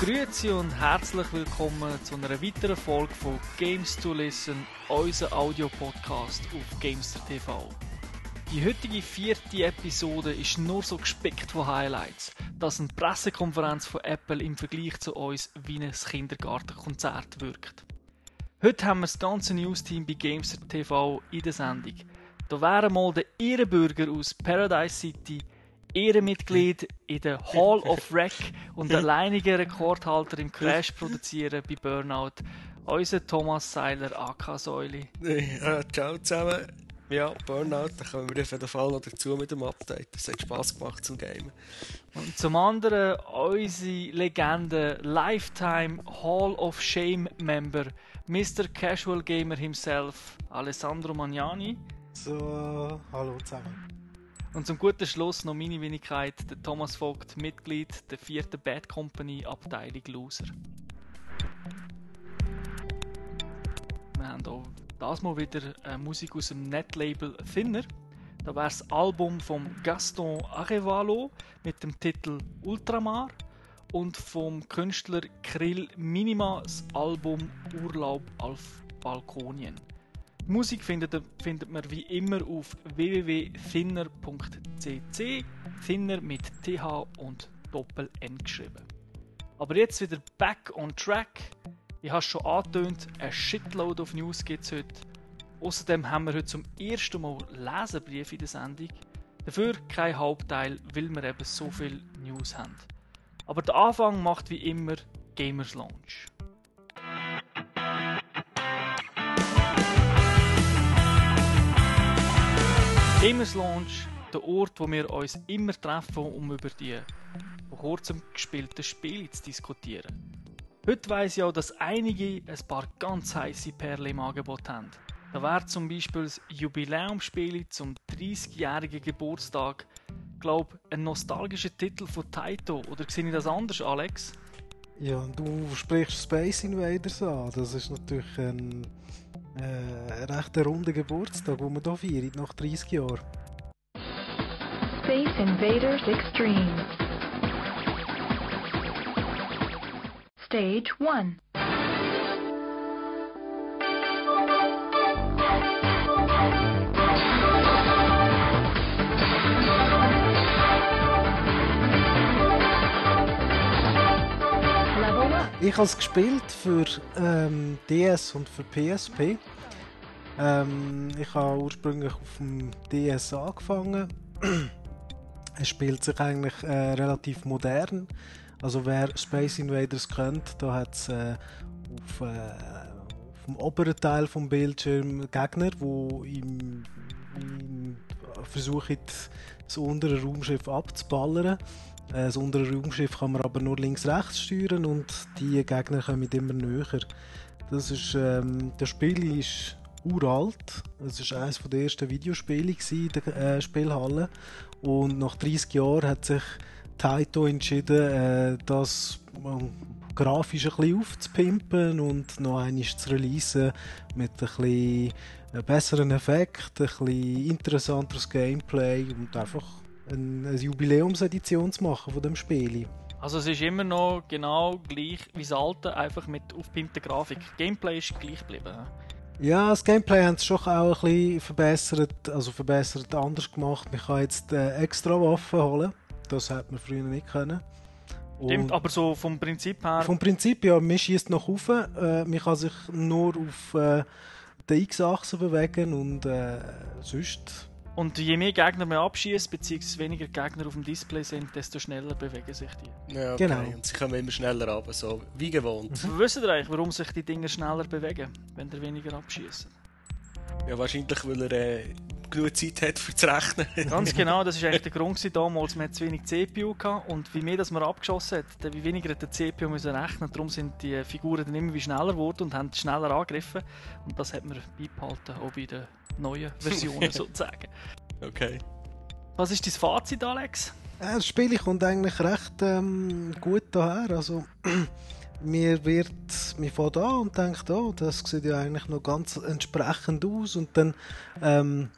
Grüezi und herzlich willkommen zu einer weiteren Folge von Games to Listen, unser Audio-Podcast auf Gamester TV. Die heutige vierte Episode ist nur so gespickt von Highlights, dass eine Pressekonferenz von Apple im Vergleich zu uns wie ein Kindergartenkonzert wirkt. Heute haben wir das ganze News-Team bei Gamester TV in der Sendung. Da wären mal der Ehrenbürger aus Paradise City, Ehrenmitglied in der Hall of Rec und alleiniger Rekordhalter im Crash produzieren bei Burnout, unser Thomas Seiler AK Säuli. Ja, ciao zusammen. Ja, Burnout, da kommen wir auf jeden Fall noch dazu mit dem Update. Es hat Spass gemacht zum Gamen. Und zum anderen unsere Legende, Lifetime Hall of Shame Member, Mr. Casual Gamer himself, Alessandro Magnani. So, hallo zusammen. Und zum guten Schluss noch meine Wenigkeit, der Thomas Vogt, Mitglied der vierten Bad Company Abteilung Loser. Wir haben auch das mal wieder Musik aus dem Netlabel Thinner. Da wäre das Album von Gaston Arevalo mit dem Titel Ultramar und vom Künstler Krill Minima das Album Urlaub auf Balkonien. Die Musik findet, findet man wie immer auf www.thinner.cc, Thinner mit TH und Doppel-N geschrieben. Aber jetzt wieder back on track. Ich habe schon angetönt, ein Shitload of News gibt es heute. Außerdem haben wir heute zum ersten Mal Leserbriefe in der Sendung. Dafür kein Hauptteil, weil wir eben so viel News haben. Aber der Anfang macht wie immer Gamers Launch. Gamers Launch, der Ort, wo wir uns immer treffen, um über die vor kurzem gespielten Spiele zu diskutieren. Heute weiss ich auch, dass einige ein paar ganz heiße Perlen im Angebot haben. Da wäre zum Beispiel das Jubiläumsspiel zum 30-jährigen Geburtstag, glaube ein nostalgischer Titel von Taito. Oder sehe ich das anders, Alex? Ja, du sprichst Space Invaders an. Das ist natürlich ein äh, recht runder Geburtstag, den wir hier feiern, nach 30 Jahren. Space Invaders Extreme. Stage 1. Ich habe es gespielt für ähm, DS und für PSP. Ähm, ich habe ursprünglich auf dem DS angefangen. es spielt sich eigentlich äh, relativ modern. Also wer Space Invaders kennt, da hat es äh, auf, äh, auf dem oberen Teil vom Bildschirm Gegner, wo im, im versuchen, das untere Raumschiff abzuballern. Äh, Das untere Raumschiff kann man aber nur links-rechts steuern und die Gegner kommen immer näher. Das, ist, ähm, das Spiel ist uralt. Es war eines der ersten Videospiele in der äh, Spielhalle. Und nach 30 Jahren hat sich Taito entschieden, äh, das äh, grafisch ein bisschen aufzupimpen und noch einmal zu releasen mit ein bisschen äh, besseren Effekten, ein bisschen interessanteres Gameplay und einfach eine, eine Jubiläumsedition zu machen von dem Spiel. Also es ist immer noch genau gleich wie das alte, einfach mit aufgepimpter Grafik. Gameplay ist gleich geblieben. Ja, das Gameplay haben sie schon auch ein bisschen verbessert, also verbessert anders gemacht. Man kann jetzt äh, extra Waffen holen. Das hat man früher nicht können. Stimmt, aber so vom Prinzip her... vom Prinzip ja, man schießt nach oben. Äh, man kann sich nur auf äh, der X-Achse bewegen und äh, sonst. Und je mehr Gegner man abschießt, beziehungsweise weniger Gegner auf dem Display sind, desto schneller bewegen sich die. Ja, okay. Genau. Und sie kommen immer schneller runter, so wie gewohnt. Wisst ihr eigentlich, warum sich die Dinger schneller bewegen, wenn ihr weniger abschießt? Ja, wahrscheinlich, weil er äh, genug Zeit hat für zu rechnen. Ganz genau, das war eigentlich der Grund gewesen, damals. Man hat zu wenig CPU gehabt und wie mehr das man abgeschossen hat, wie weniger hat der CPU müssen rechnen. Darum sind die Figuren dann immer wie schneller geworden und haben schneller angegriffen. Und das hat man beibehalten, auch bei den neuen Versionen sozusagen. Okay. Was ist dein Fazit, Alex? Das Spiel kommt eigentlich recht ähm, gut daher. Also, mir wird, mir fährt an und denkt, oh, das sieht ja eigentlich noch ganz entsprechend aus und dann ähm,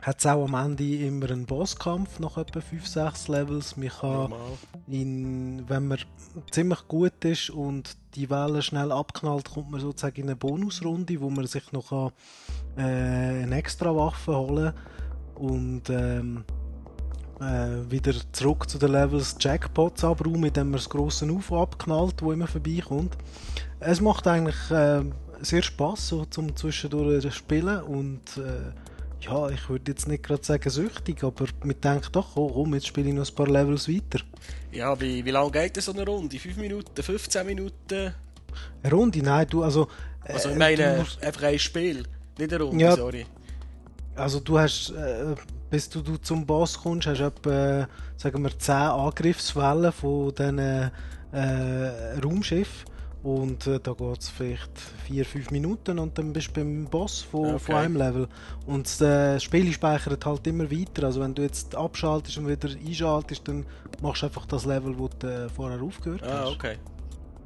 hat es auch am Ende immer einen Bosskampf nach etwa 5-6 Levels. Man kann in, wenn man ziemlich gut ist und die Welle schnell abknallt, kommt man sozusagen in eine Bonusrunde, wo man sich noch kann, äh, eine extra Waffe holen und ähm, äh, wieder zurück zu den Levels Jackpots abräumen, indem man das grosse UFO abknallt, wo immer vorbeikommt. Es macht eigentlich äh, sehr Spaß so zum zwischendurch spielen und äh, ja, ich würde jetzt nicht gerade sagen süchtig, aber man denkt doch, oh, komm, jetzt spiele ich noch ein paar Levels weiter. Ja, wie, wie lange geht denn so eine Runde? 5 Minuten, 15 Minuten? Eine Runde? Nein, du, also... äh, Also ich meine, du musst- einfach ein Spiel, nicht eine Runde, Ja. sorry. Also du hast, äh, bis du, du zum Boss kommst, hast du etwa, sagen wir, 10 Angriffswellen von diesen äh, Raumschiffen. Und äh, da geht es vielleicht 4-5 Minuten und dann bist du beim Boss von, Okay. von einem Level. Und das äh, Spiel speichert halt immer weiter. Also wenn du jetzt abschaltest und wieder einschaltest, dann machst du einfach das Level, wo du äh, vorher aufgehört Ah, hast. okay.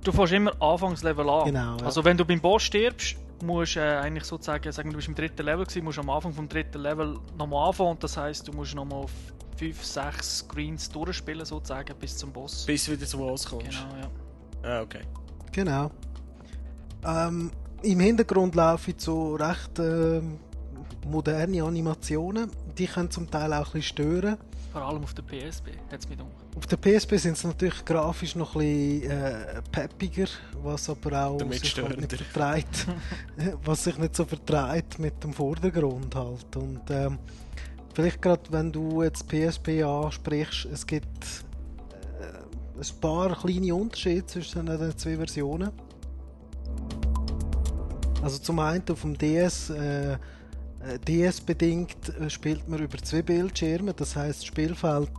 Du fährst immer Anfangslevel an. Genau, ja. Also wenn du beim Boss stirbst, musst du äh, eigentlich sozusagen, sagen du bist im dritten Level gewesen, musst du am Anfang vom dritten Level nochmal anfangen. Und das heisst, du musst nochmal auf 5, 6 Screens durchspielen sozusagen bis zum Boss. Bis du wieder zum Boss kommst. Genau, ja. Ah, okay. Genau. Ähm, Im Hintergrund laufen so recht ähm, moderne Animationen. Die können zum Teil auch ein bisschen stören. Vor allem auf der PSP, hat es mir. Auf der PSP sind sie natürlich grafisch noch ein bisschen äh, peppiger, was aber auch Damit sich halt nicht vertreibt, was sich nicht so vertreibt mit dem Vordergrund halt. Und ähm, vielleicht gerade wenn du jetzt PSP ansprichst, es gibt äh, ein paar kleine Unterschiede zwischen den zwei Versionen. Also zum einen auf dem DS äh, DS-bedingt äh, spielt man über zwei Bildschirme, das heißt das Spielfeld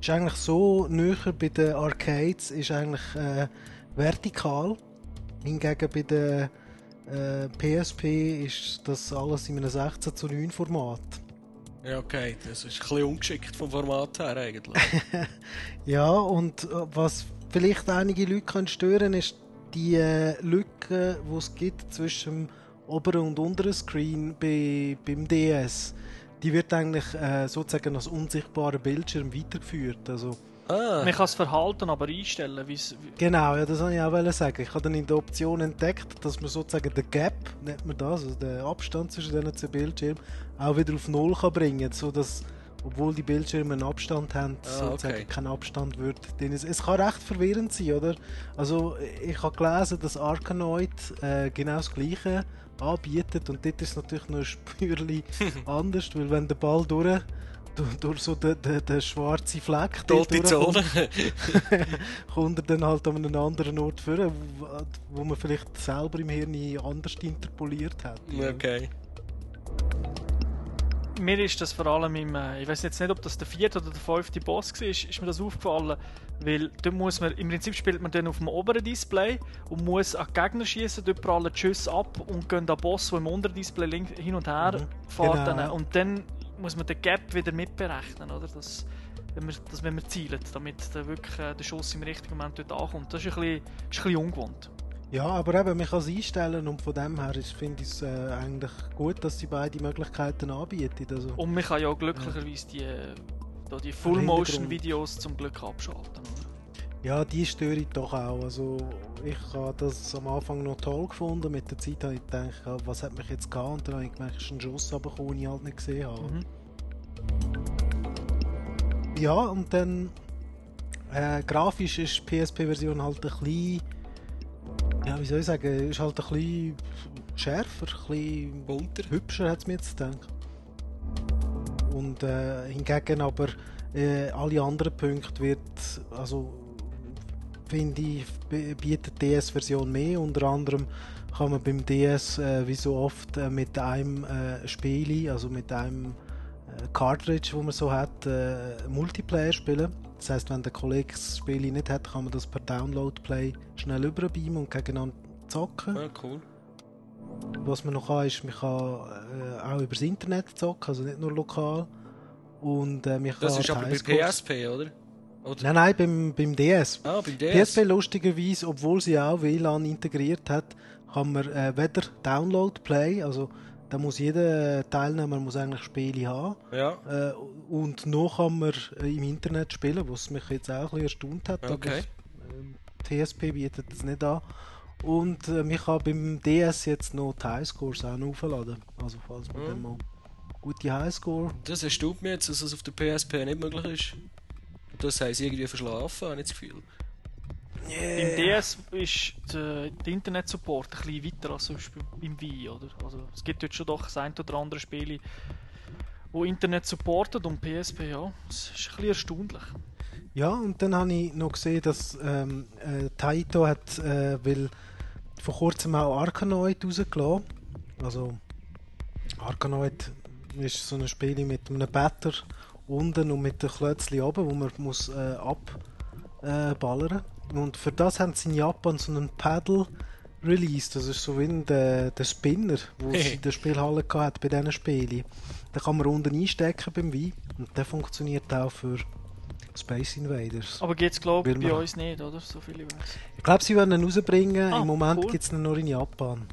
ist eigentlich so näher bei den Arcades ist eigentlich äh, vertikal. Hingegen bei der äh, PSP ist das alles in einem 16 zu 9 Format. Ja, okay. Das ist ein bisschen ungeschickt vom Format her eigentlich. Ja, und äh, was vielleicht einige Leute können stören ist die äh, Lücke, die es gibt zwischen dem oberen und unteren Screen bei, beim DS. Die wird eigentlich äh, sozusagen als unsichtbarer Bildschirm weitergeführt. Also, ah, Man kann das Verhalten aber einstellen, wie's, wie genau, ja, das wollte ich auch sagen. Ich habe dann in der Option entdeckt, dass man sozusagen den Gap, nennt man das, also den Abstand zwischen diesen zwei Bildschirmen, auch wieder auf Null kann bringen, sodass obwohl die Bildschirme einen Abstand haben, Ah, sozusagen okay. kein Abstand wird. Denn es, es kann recht verwirrend sein, oder? Also ich habe gelesen, dass Arkanoid äh, genau das Gleiche anbietet und dort ist es natürlich noch ein Spürchen anders, weil wenn der Ball durch, durch, durch so den, den, den schwarzen Fleck tote Zone. kommt er dann halt an einem anderen Ort vor, wo, wo man vielleicht selber im Hirn anders interpoliert hat. okay. Mir ist das vor allem im, äh, ich weiß jetzt nicht, ob das der vierte oder der fünfte Boss war, ist, mir das aufgefallen, weil dort muss man, im Prinzip spielt man dann auf dem oberen Display und muss an Gegner schießen, dort prallen Schüsse ab und gehen an den Boss, der im unteren Display hin und her Mhm. fährt. Genau. Und dann muss man den Gap wieder mitberechnen, oder? Das, wenn man, das, wenn man zielt, damit der, wirklich äh, der Schuss im richtigen Moment dort ankommt. Das ist ein bisschen, ist ein bisschen ungewohnt. Ja, aber eben, man kann es einstellen und von dem her finde ich es äh, eigentlich gut, dass sie beide Möglichkeiten anbieten. Also, Und man kann ja glücklicherweise die, da die Full-Motion-Videos zum Glück abschalten, oder? ja, die störe ich doch auch. Also, ich habe das am Anfang noch toll gefunden. Mit der Zeit habe ich gedacht, was hat mich jetzt gehabt? Und dann habe ich gemerkt, es ist ein Schuss runtergekommen, den ich halt nicht gesehen habe. Mhm. Ja, und dann äh, grafisch ist die PSP-Version halt ein bisschen, ja, wie soll ich sagen, ist halt ein bisschen schärfer, ein bisschen Bunter. hübscher, hat es mir jetzt gedacht. Und äh, hingegen aber äh, alle anderen Punkte wird, also finde ich, bietet die DS-Version mehr. Unter anderem kann man beim DS äh, wie so oft äh, mit einem äh, Spiel, also mit einem äh, Cartridge, wo man so hat, äh, Multiplayer spielen. Das heißt, wenn der Kollege das Spiel nicht hat, kann man das per Download-Play schnell überbeamen und gegeneinander zocken. Ah, cool. Was man noch kann, ist, man kann äh, auch übers Internet zocken, also nicht nur lokal. Und äh, man Das ist aber bei PSP, oder? Oder? Nein, nein, beim, beim DS. Ah, beim DS. PSP lustigerweise, obwohl sie auch WLAN integriert hat, kann man äh, weder Download Play, also da muss jeder Teilnehmer muss eigentlich Spiele haben. Ja. Äh, und noch kann man äh, im Internet spielen, was mich jetzt auch ein bisschen erstaunt hat. Okay. Aber ähm, TSP bietet das nicht an. Und äh, ich kann beim DS jetzt noch die Highscores auch noch aufladen. Also falls man Mhm. dann mal gute Highscore. Das erstaunt mich jetzt, dass es auf der PSP nicht möglich ist. Das haben sie irgendwie verschlafen, habe ich das Gefühl. Im DS ist der, der Internet-Support ein bisschen weiter als zum Beispiel im Wii, oder? Also es gibt dort schon doch das ein oder andere Spiele, wo Internet supportet und PSP, ja, es ist ein bisschen erstaunlich. Ja, und dann habe ich noch gesehen, dass ähm, äh, Taito hat äh, will vor kurzem auch Arkanoid rausgelassen. Also Arkanoid ist so ein Spiel mit einem Better unten und mit den Klötzchen oben, wo man muss äh, abballern. Ballern. Und für das haben sie in Japan so einen Paddle released. Das ist so wie ein, der, der Spinner, wo sie in der Spielhalle hat bei diesen Spielen. Da kann man unten einstecken beim Wii und der funktioniert auch für Space Invaders. Aber geht's glaube ich bei man- uns nicht, oder? So viel ich weiß. Ich glaube, sie werden ihn rausbringen. Ah, Im Moment cool. gibt es ihn nur in Japan.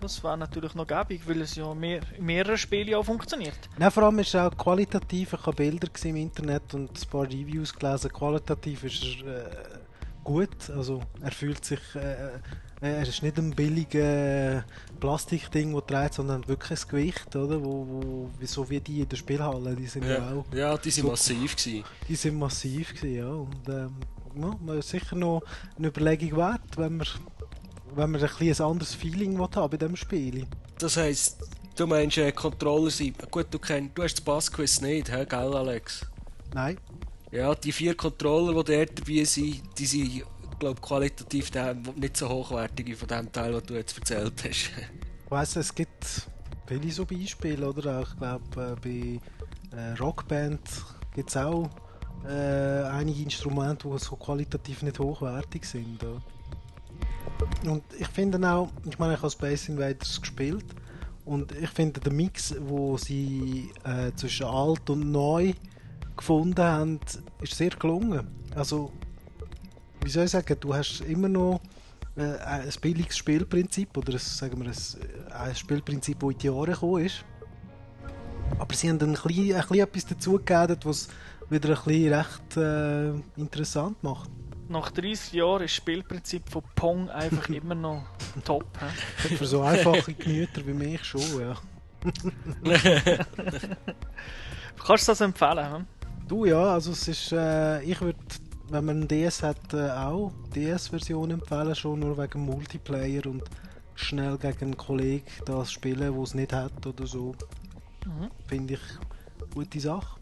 Das wäre natürlich noch gäbig, weil es ja mehr, in mehreren Spielen auch funktioniert. Nein, vor allem ist er auch qualitativ. Ich habe Bilder gesehen im Internet und ein paar Reviews gelesen. Qualitativ ist er äh, gut. Also er fühlt sich. Äh, äh, er ist nicht ein billiger Plastikding, das trägt, sondern wirklich ein Gewicht, oder? Wo, wo, wie- so wie die in der Spielhalle. Die sind ja, Ja, auch. ja die sind So- massiv gewesen. Die sind massiv gewesen, ja. Und ähm, ja, man ist sicher noch eine Überlegung wert, wenn man, wenn man ein, bisschen ein anderes Feeling will haben bei diesem Spiel. Das heisst, du meinst, äh, Controller sind... Gut, du, kennst, du hast das Bassquiz nicht, hä, gell, Alex? Nein. Ja, die vier Controller, die dort dabei sind, die sind, glaube qualitativ der- nicht so hochwertige von dem Teil, was du jetzt erzählt hast. Ich weiss, es gibt viele so Beispiele, oder? Ich glaube, äh, bei äh, Rockband gibt es auch äh, einige Instrumente, die so qualitativ nicht hochwertig sind. Ja. Und ich finde auch, ich meine, ich habe Space Invaders gespielt und ich finde der Mix, wo sie äh, zwischen alt und neu gefunden haben, ist sehr gelungen. Also, wie soll ich sagen, du hast immer noch äh, ein billiges Spielprinzip oder ein, sagen wir, ein, ein Spielprinzip, das in die Jahre gekommen ist. Aber sie haben dann ein bisschen, ein bisschen etwas dazugegeben, was wieder ein bisschen recht äh, interessant macht. Nach 30 Jahren ist das Spielprinzip von Pong einfach immer noch top. hä? Für so einfache Gemüter wie mich schon, ja. Kannst du das empfehlen? Du ja, also es ist, äh, ich würde, wenn man einen DS hat, äh, auch DS-Version empfehlen, schon nur wegen Multiplayer und schnell gegen einen Kollegen das spielen, der es nicht hat oder so. Finde ich eine gute Sache.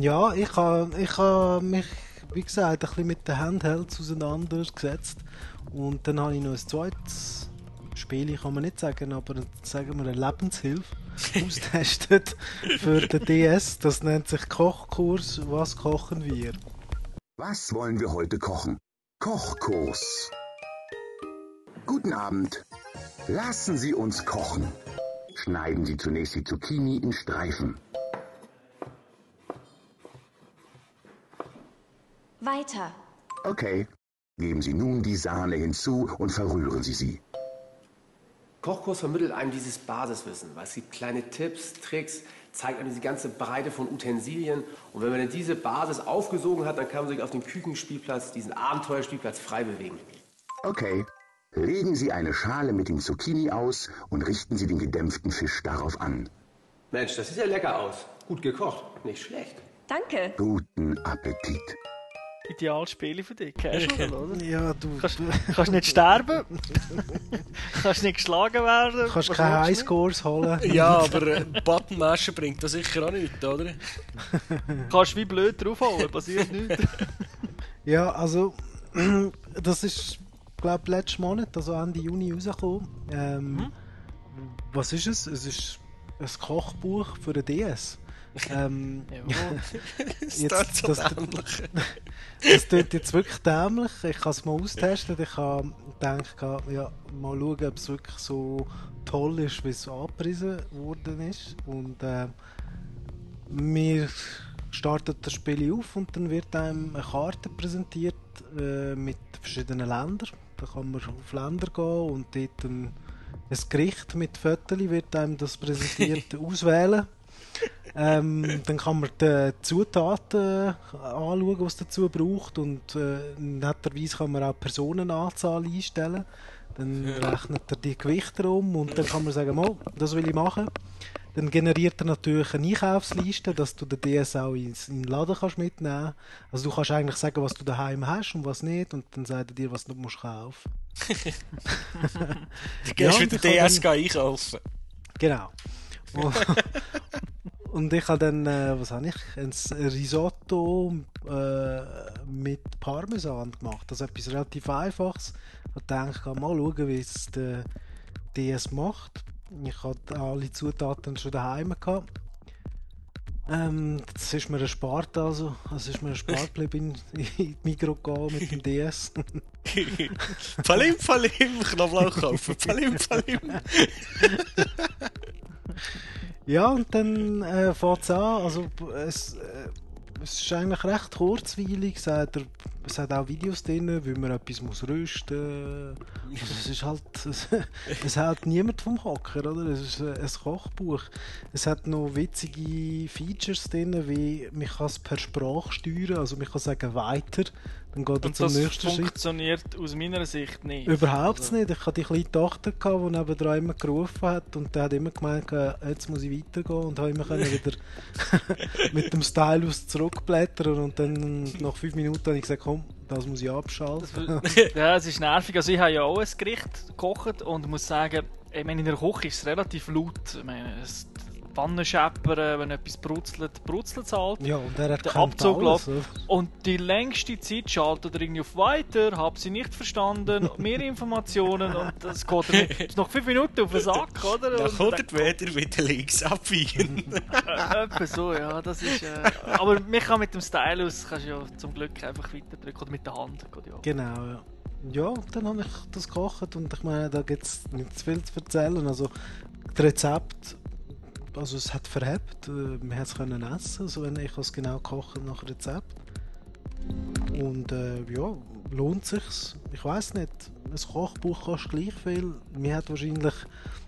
Ja, ich habe ich ha mich, wie gesagt, ein bisschen mit den Handhelds auseinandergesetzt. Und dann habe ich noch ein zweites Spiel, kann man nicht sagen, aber sagen wir eine Lebenshilfe austestet für den DS. Das nennt sich Kochkurs. Was kochen wir? Was wollen wir heute kochen? Kochkurs. Guten Abend. Lassen Sie uns kochen. Schneiden Sie zunächst die Zucchini in Streifen. Weiter. Okay. Geben Sie nun die Sahne hinzu und verrühren Sie sie. Kochkurs vermittelt einem dieses Basiswissen. Weil es gibt kleine Tipps, Tricks, zeigt einem diese ganze Breite von Utensilien. Und wenn man dann diese Basis aufgesogen hat, dann kann man sich auf dem Küchenspielplatz, diesen Abenteuerspielplatz frei bewegen. Okay. Legen Sie eine Schale mit dem Zucchini aus und richten Sie den gedämpften Fisch darauf an. Mensch, das sieht ja lecker aus. Gut gekocht. Nicht schlecht. Danke. Guten Appetit. Idealspiele für dich, Casual, oder? Ja, du, Kannst, du kannst nicht sterben, kannst nicht geschlagen werden. kannst Was keine Highscores holen. ja, aber äh, Buttonmashen bringt das sicher auch nichts, oder? Kannst wie blöd draufhauen, passiert nichts. Ja, also das ist, glaube ich, letzten Monat, also Ende Juni rausgekommen. Ähm, Was ist es? Es ist ein Kochbuch für den DS. Ähm, Ja. Das Jetzt, das- dämlich. das tut jetzt wirklich dämlich. Ich kann es mal austesten. Ich habe gedacht, ja, mal schauen, ob es wirklich so toll ist, wie es angepriesen worden ist. Und äh, wir starten das Spiel auf und dann wird einem eine Karte präsentiert äh, mit verschiedenen Ländern. Da kann man auf Länder gehen und dort ein, ein Gericht mit Fotos wird einem das präsentiert auswählen. Ähm, dann kann man die Zutaten äh, anschauen, was es dazu braucht und äh, netterweise kann man auch die Personenanzahl einstellen. Dann rechnet er die Gewichte um und dann kann man sagen, oh, das will ich machen. Dann generiert er natürlich eine Einkaufsliste, dass du den DS auch in den Laden kannst mitnehmen Also du kannst eigentlich sagen, was du daheim hast und was nicht und dann sagt er dir, was du musst kaufen. Du Ja, gehst und mit kann DS einkaufen. Genau. Und, ich habe dann, äh, was habe ich? Ein Risotto äh, mit Parmesan gemacht. Das ist etwas relativ Einfaches. Ich dachte, mal schauen, wie es der DS macht. Ich hatte alle Zutaten schon daheim gehabt. Ähm, das ist mir erspart, also. Also ist mir erspart geblieben, in, in die Migros gehen mit dem DS. Palim, Palim, Knoblauch kaufen. Palim, Palim. Ja, und dann äh, fängt es an. Also, es, äh, es ist eigentlich recht kurzweilig. Es hat, es hat auch Videos drin, wie man etwas muss rösten muss. Also, es ist halt. Es, es hält niemand vom Hocker, oder? Es ist äh, ein Kochbuch. Es hat noch witzige Features drin, wie man kann es per Sprache steuern. Also, man kann sagen weiter, dann geht er zum das nächsten Schritt. funktioniert aus meiner Sicht nicht. Überhaupt Also, nicht. Ich hatte die kleine Tochter, gehabt, die nebenan immer gerufen hat und der hat immer gemeint, äh, jetzt muss ich weitergehen und habe immer können wieder mit dem Stylus zurückblättern und dann nach fünf Minuten habe ich gesagt, komm, das muss ich abschalten. ja, es ist nervig. Also ich habe ja auch ein Gericht gekocht und muss sagen, ich meine, in der Küche ist es relativ laut. Ich meine, es Pfannen scheppern, wenn etwas brutzelt, brutzelt es halt. ja, und er Der erkennt Abzug alles. Und die längste Zeit schaltet er irgendwie auf Weiter, hab sie nicht verstanden, mehr Informationen und das geht er nicht. Noch fünf Minuten auf den Sack, oder? Dann Und kommt er wieder wieder links abbiegen. Äh, Etwa so, ja, das ist. Äh, aber man kann mit dem Stylus kannst du ja zum Glück einfach weiterdrücken oder mit der Hand. Geht ja. Genau, ja. Ja, und dann habe ich das gekocht und ich meine, da gibt es nicht zu viel zu erzählen. Also, das Rezept, also es hat verhebt, äh, man hat es können essen, also wenn ich es genau kochen nach Rezept. Und äh, ja, lohnt sich's. Ich weiß nicht, ein Kochbuch kostet gleich viel. Mir hat wahrscheinlich,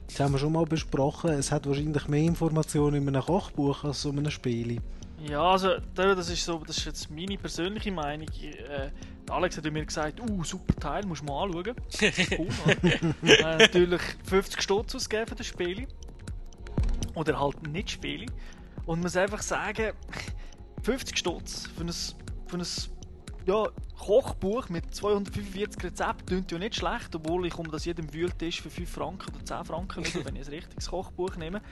das haben wir schon mal besprochen, es hat wahrscheinlich mehr Informationen in einem Kochbuch als in einem Spiel. Ja, also da- das ist so, das ist jetzt meine persönliche Meinung. Äh, Alex hat mir gesagt, uh, super Teil, musst du mal anschauen. Cool, äh, natürlich 50 Stutz ausgeben für das Spiel. Oder halt nicht Spiele. Und muss einfach sagen, 50 Stutz für ein, für ein ja, Kochbuch mit 245 Rezepten klingt ja nicht schlecht, obwohl ich um das jedem Wühltisch für 5 Franken oder 10 Franken schaue, wenn ich ein richtiges Kochbuch nehme.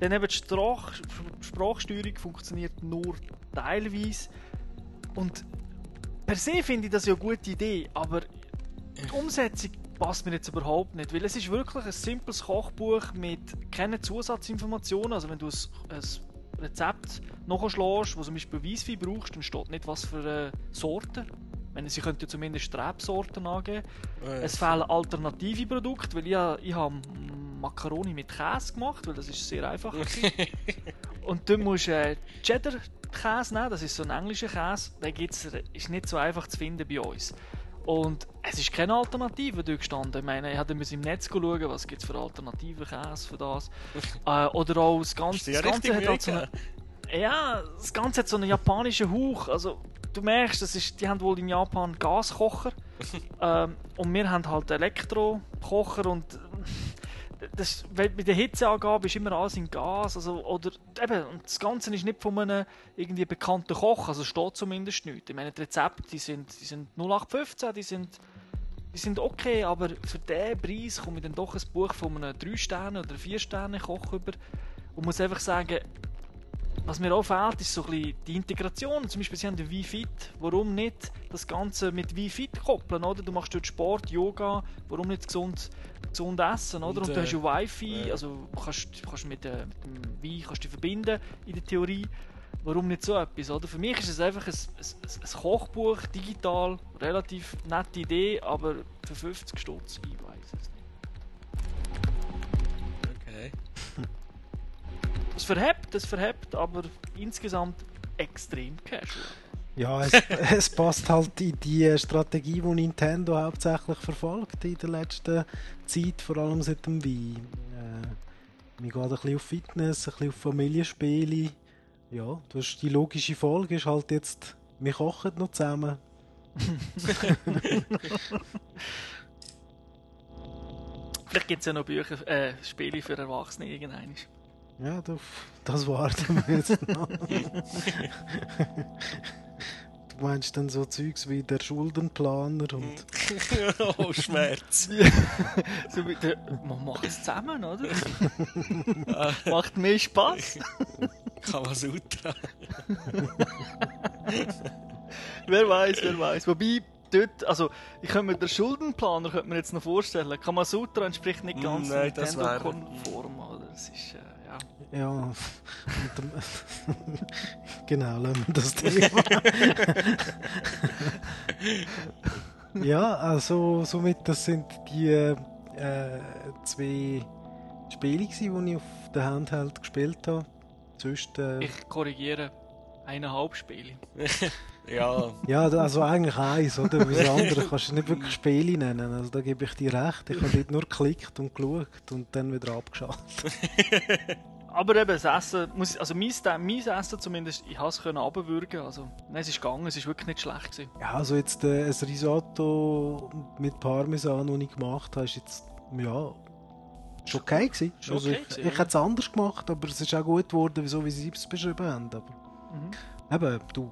Dann eben die Sprach Sprachsteuerung funktioniert nur teilweise. Und per se finde ich das ja eine gute Idee, aber die Umsetzung passt mir jetzt überhaupt nicht, weil es ist wirklich ein simples Kochbuch mit keinen Zusatzinformationen. Also wenn du ein, ein Rezept nachschlägst, wo zum Beispiel Weisswein brauchst, dann steht nicht was für eine Sorte. Ich meine, sie könnten ja zumindest Rebsorten angeben. Es fehlen alternative Produkte, weil ich, ich habe Macaroni mit Käse gemacht, weil das ist sehr einfach. Und dann musst du äh, Cheddar-Käse nehmen, das ist so ein englischer Käse. Der gibt's, ist nicht so einfach zu finden bei uns. Und es ist keine Alternative dort gestanden. Ich meine, ich hatte im Netz schauen, was gibt es für Alternativen Käse für das. äh, oder auch das Ganze, das Ganze hat halt so eine, ja, das Ganze hat so einen japanischen Hauch. Also, du merkst, das ist, die haben wohl in Japan Gaskocher. ähm, und wir haben halt Elektrokocher und das, bei der Hitzeangabe ist immer alles in Gas. Also, oder, eben, und das Ganze ist nicht von einem irgendwie bekannten Koch, also steht zumindest nicht. Ich meine, die Rezepte die sind, die sind 0815, die sind, die sind okay, aber für diesen Preis komme ich dann doch ein Buch von einem 3-Sterne- oder 4-Sterne-Koch über und muss einfach sagen, was mir auch fehlt, ist so ein bisschen die Integration. Zum Beispiel, sie haben den Wi-Fit. Warum nicht das Ganze mit Wi-Fit koppeln, oder? Du machst dort Sport, Yoga, warum nicht gesund, gesund essen, oder? Und, Und, du äh, hast ja Wi-Fi, ja. also du kannst, du kannst mit, äh, mit dem Wi kannst du dich verbinden in der Theorie. Warum nicht so etwas, oder? Für mich ist es einfach ein, ein, ein Kochbuch, digital, relativ nette Idee, aber für 50 Stutz, ich weiß es nicht. Okay. Es verhebt, es verhebt, aber insgesamt extrem casual. Ja, es, es passt halt in die Strategie, die Nintendo hauptsächlich verfolgt in der letzten Zeit, vor allem seit dem Wii. Äh, wir gehen ein bisschen auf Fitness, ein bisschen auf Familienspiele. Ja, das ist die logische Folge ist halt jetzt, wir kochen noch zusammen. Vielleicht gibt es ja noch Bücher, äh, Spiele für Erwachsene irgendwann. Ja, das, das warten wir jetzt noch. du meinst dann so Zeugs wie der Schuldenplaner und oh, Schmerz. so wie der, man macht es zusammen, oder? Macht mehr Spaß. Kamasutra. wer weiß, wer weiß. Wobei, dort, also, ich könnte mir den Schuldenplaner könnte mir jetzt noch vorstellen. Kamasutra entspricht nicht ganz Mm, nein, Nintendo-konform, oder? Das ist, äh, ja. genau, lassen wir das Thema. ja, also somit das sind die äh, zwei Spiele, gewesen, die ich auf der Handheld gespielt habe. Sonst, äh, Ich korrigiere. Eineinhalb Spiele. Ja, ja, also eigentlich eins, oder? Wie das andere kannst du nicht wirklich Spiele nennen. Also da gebe ich dir recht. Ich habe dort nur geklickt und geschaut und dann wieder abgeschaltet. Aber eben, das Essen, muss, also mein, mein Essen zumindest, ich habe es können runterwürgen. Also, nein, es ist gegangen, es ist wirklich nicht schlecht gewesen. Ja, also jetzt äh, ein Risotto mit Parmesan, das ich gemacht habe, ist jetzt, ja, ist okay gewesen. Ist also okay ich, gewesen, ich hätte es anders gemacht, aber es ist auch gut geworden, so wie sie es beschrieben haben. Aber Mhm. eben, du,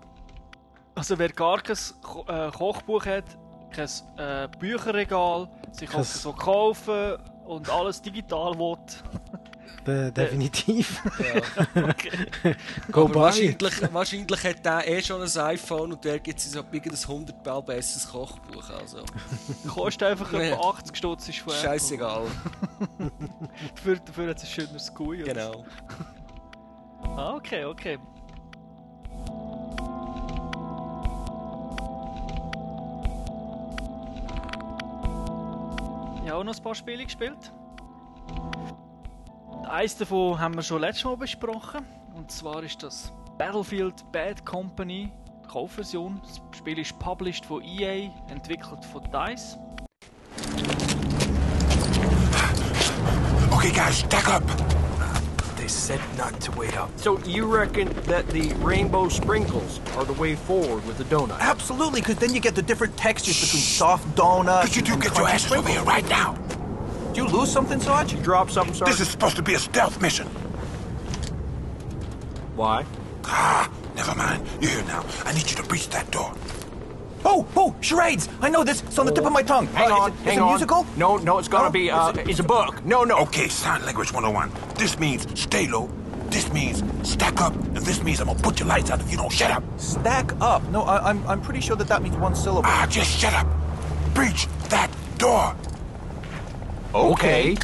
Also wer gar kein Ko äh, Kochbuch hat, kein äh, Bücherregal, sich Kein- auch so kaufen und alles digital will, de definitiv. ja. okay. Go wahrscheinlich, wahrscheinlich hat der eh schon ein iPhone und der gibt es so ein 100 Mal besseres Kochbuch. Also, kostet einfach Nee. etwa 80 Stutz ist von scheißegal. Dafür, dafür hat es ein schöneres GUI. Genau. Ah, okay, okay. Ich habe auch noch ein paar Spiele gespielt. Eins davon haben wir schon letztes Mal besprochen. Und zwar ist das Battlefield Bad Company, die Kaufversion. Das Spiel ist published von EA, entwickelt von DICE. Okay, guys, stack up. They said not to wait up. So you reckon that the rainbow sprinkles are the way forward with the donut? Absolutely, because then you get the different textures between soft donuts Could you and get your asses over here right now? You lose something, Sarge? You drop something, Sarge? This is supposed to be a stealth mission. Why? Ah, never mind. You're here now. I need you to breach that door. Oh, oh, charades! I know this. It's on the tip of my tongue. Hang Uh, on, is it, hang is it on. musical? No, no, it's gonna No? be, uh, Is it- it's a book. No, no. Okay, sign language 101. This means stay low. This means stack up. And this means I'm gonna put your lights out if you don't shut up. Stack up. No, I, I'm, I'm pretty sure that that means one syllable. Ah, just shut up. Breach that door. Okay.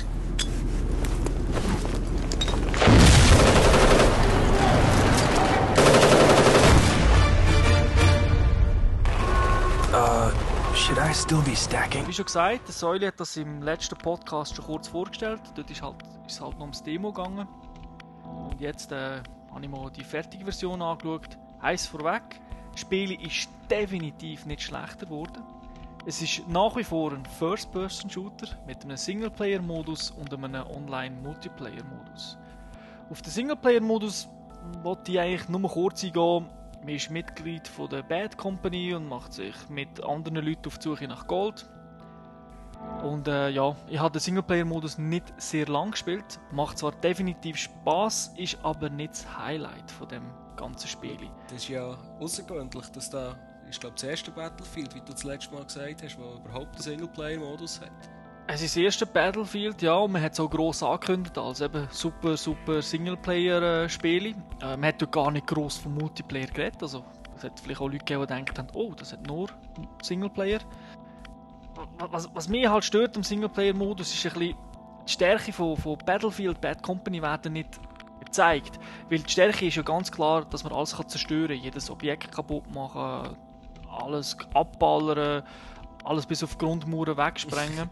Uh, should I still be stacking? Wie schon gesagt, der Säule hat das im letzten Podcast schon kurz vorgestellt. Dort ist, halt, ist es halt noch ums Demo gegangen. Und jetzt äh, habe ich mal die fertige Version angeschaut. Heiß vorweg, das Spiel ist definitiv nicht schlechter geworden. Es ist nach wie vor ein First-Person-Shooter mit einem Singleplayer-Modus und einem Online-Multiplayer-Modus. Auf den Singleplayer-Modus wollte ich eigentlich nur kurz eingehen. Man ist Mitglied von der Bad Company und macht sich mit anderen Leuten auf die Suche nach Gold. Und äh, ja, ich habe den Singleplayer-Modus nicht sehr lang gespielt. Macht zwar definitiv Spaß, ist aber nicht das Highlight von dem ganzen Spiel. Das ist ja außergewöhnlich, dass da, ich glaube, das erste Battlefield, wie du das letzte Mal gesagt hast, wo überhaupt einen Singleplayer-Modus hat. Es ist das erste Battlefield, ja, und man hat es auch gross angekündigt als eben super, super Singleplayer-Spiele. Äh, man hat dort gar nicht gross vom Multiplayer geredet, also es hat vielleicht auch Leute gegeben, die gedacht haben, oh, das hat nur Singleplayer. Wa- Was, was mich halt stört am Singleplayer-Modus ist ein bisschen die Stärke von, von Battlefield, Bad Company werden nicht gezeigt. Weil die Stärke ist ja ganz klar, dass man alles kann zerstören kann, jedes Objekt kaputt machen, alles abballern, alles bis auf die Grundmauern wegsprengen.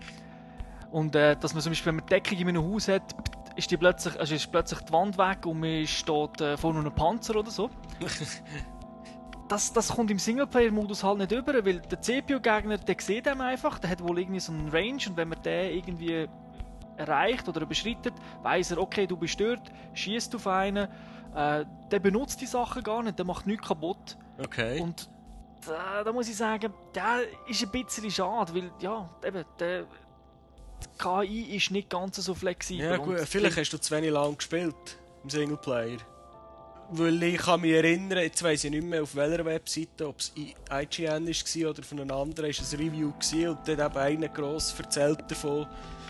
Und äh, dass man zum Beispiel, wenn man Deckung in einem Haus hat, ist, die plötzlich, also ist plötzlich die Wand weg und man steht äh, vor einem Panzer oder so. das, das kommt im Singleplayer-Modus halt nicht über, weil der CPU-Gegner, der sieht einem einfach, der hat wohl irgendwie so einen Range und wenn man den irgendwie erreicht oder überschreitet, weiß er, okay, du bist dort, schießt auf einen, äh, der benutzt die Sachen gar nicht, der macht nichts kaputt. Okay. Und da, da muss ich sagen, der ist ein bisschen schade, weil ja, eben, der, die KI ist nicht ganz so flexibel. ja, gut, vielleicht hast du zu wenig lang gespielt im Singleplayer. Weil ich kann mich erinnern, jetzt weiss ich nicht mehr auf welcher Webseite, ob es IGN war oder von einem anderen, ist ein Review gewesen, und dann eben einer gross erzählt davon,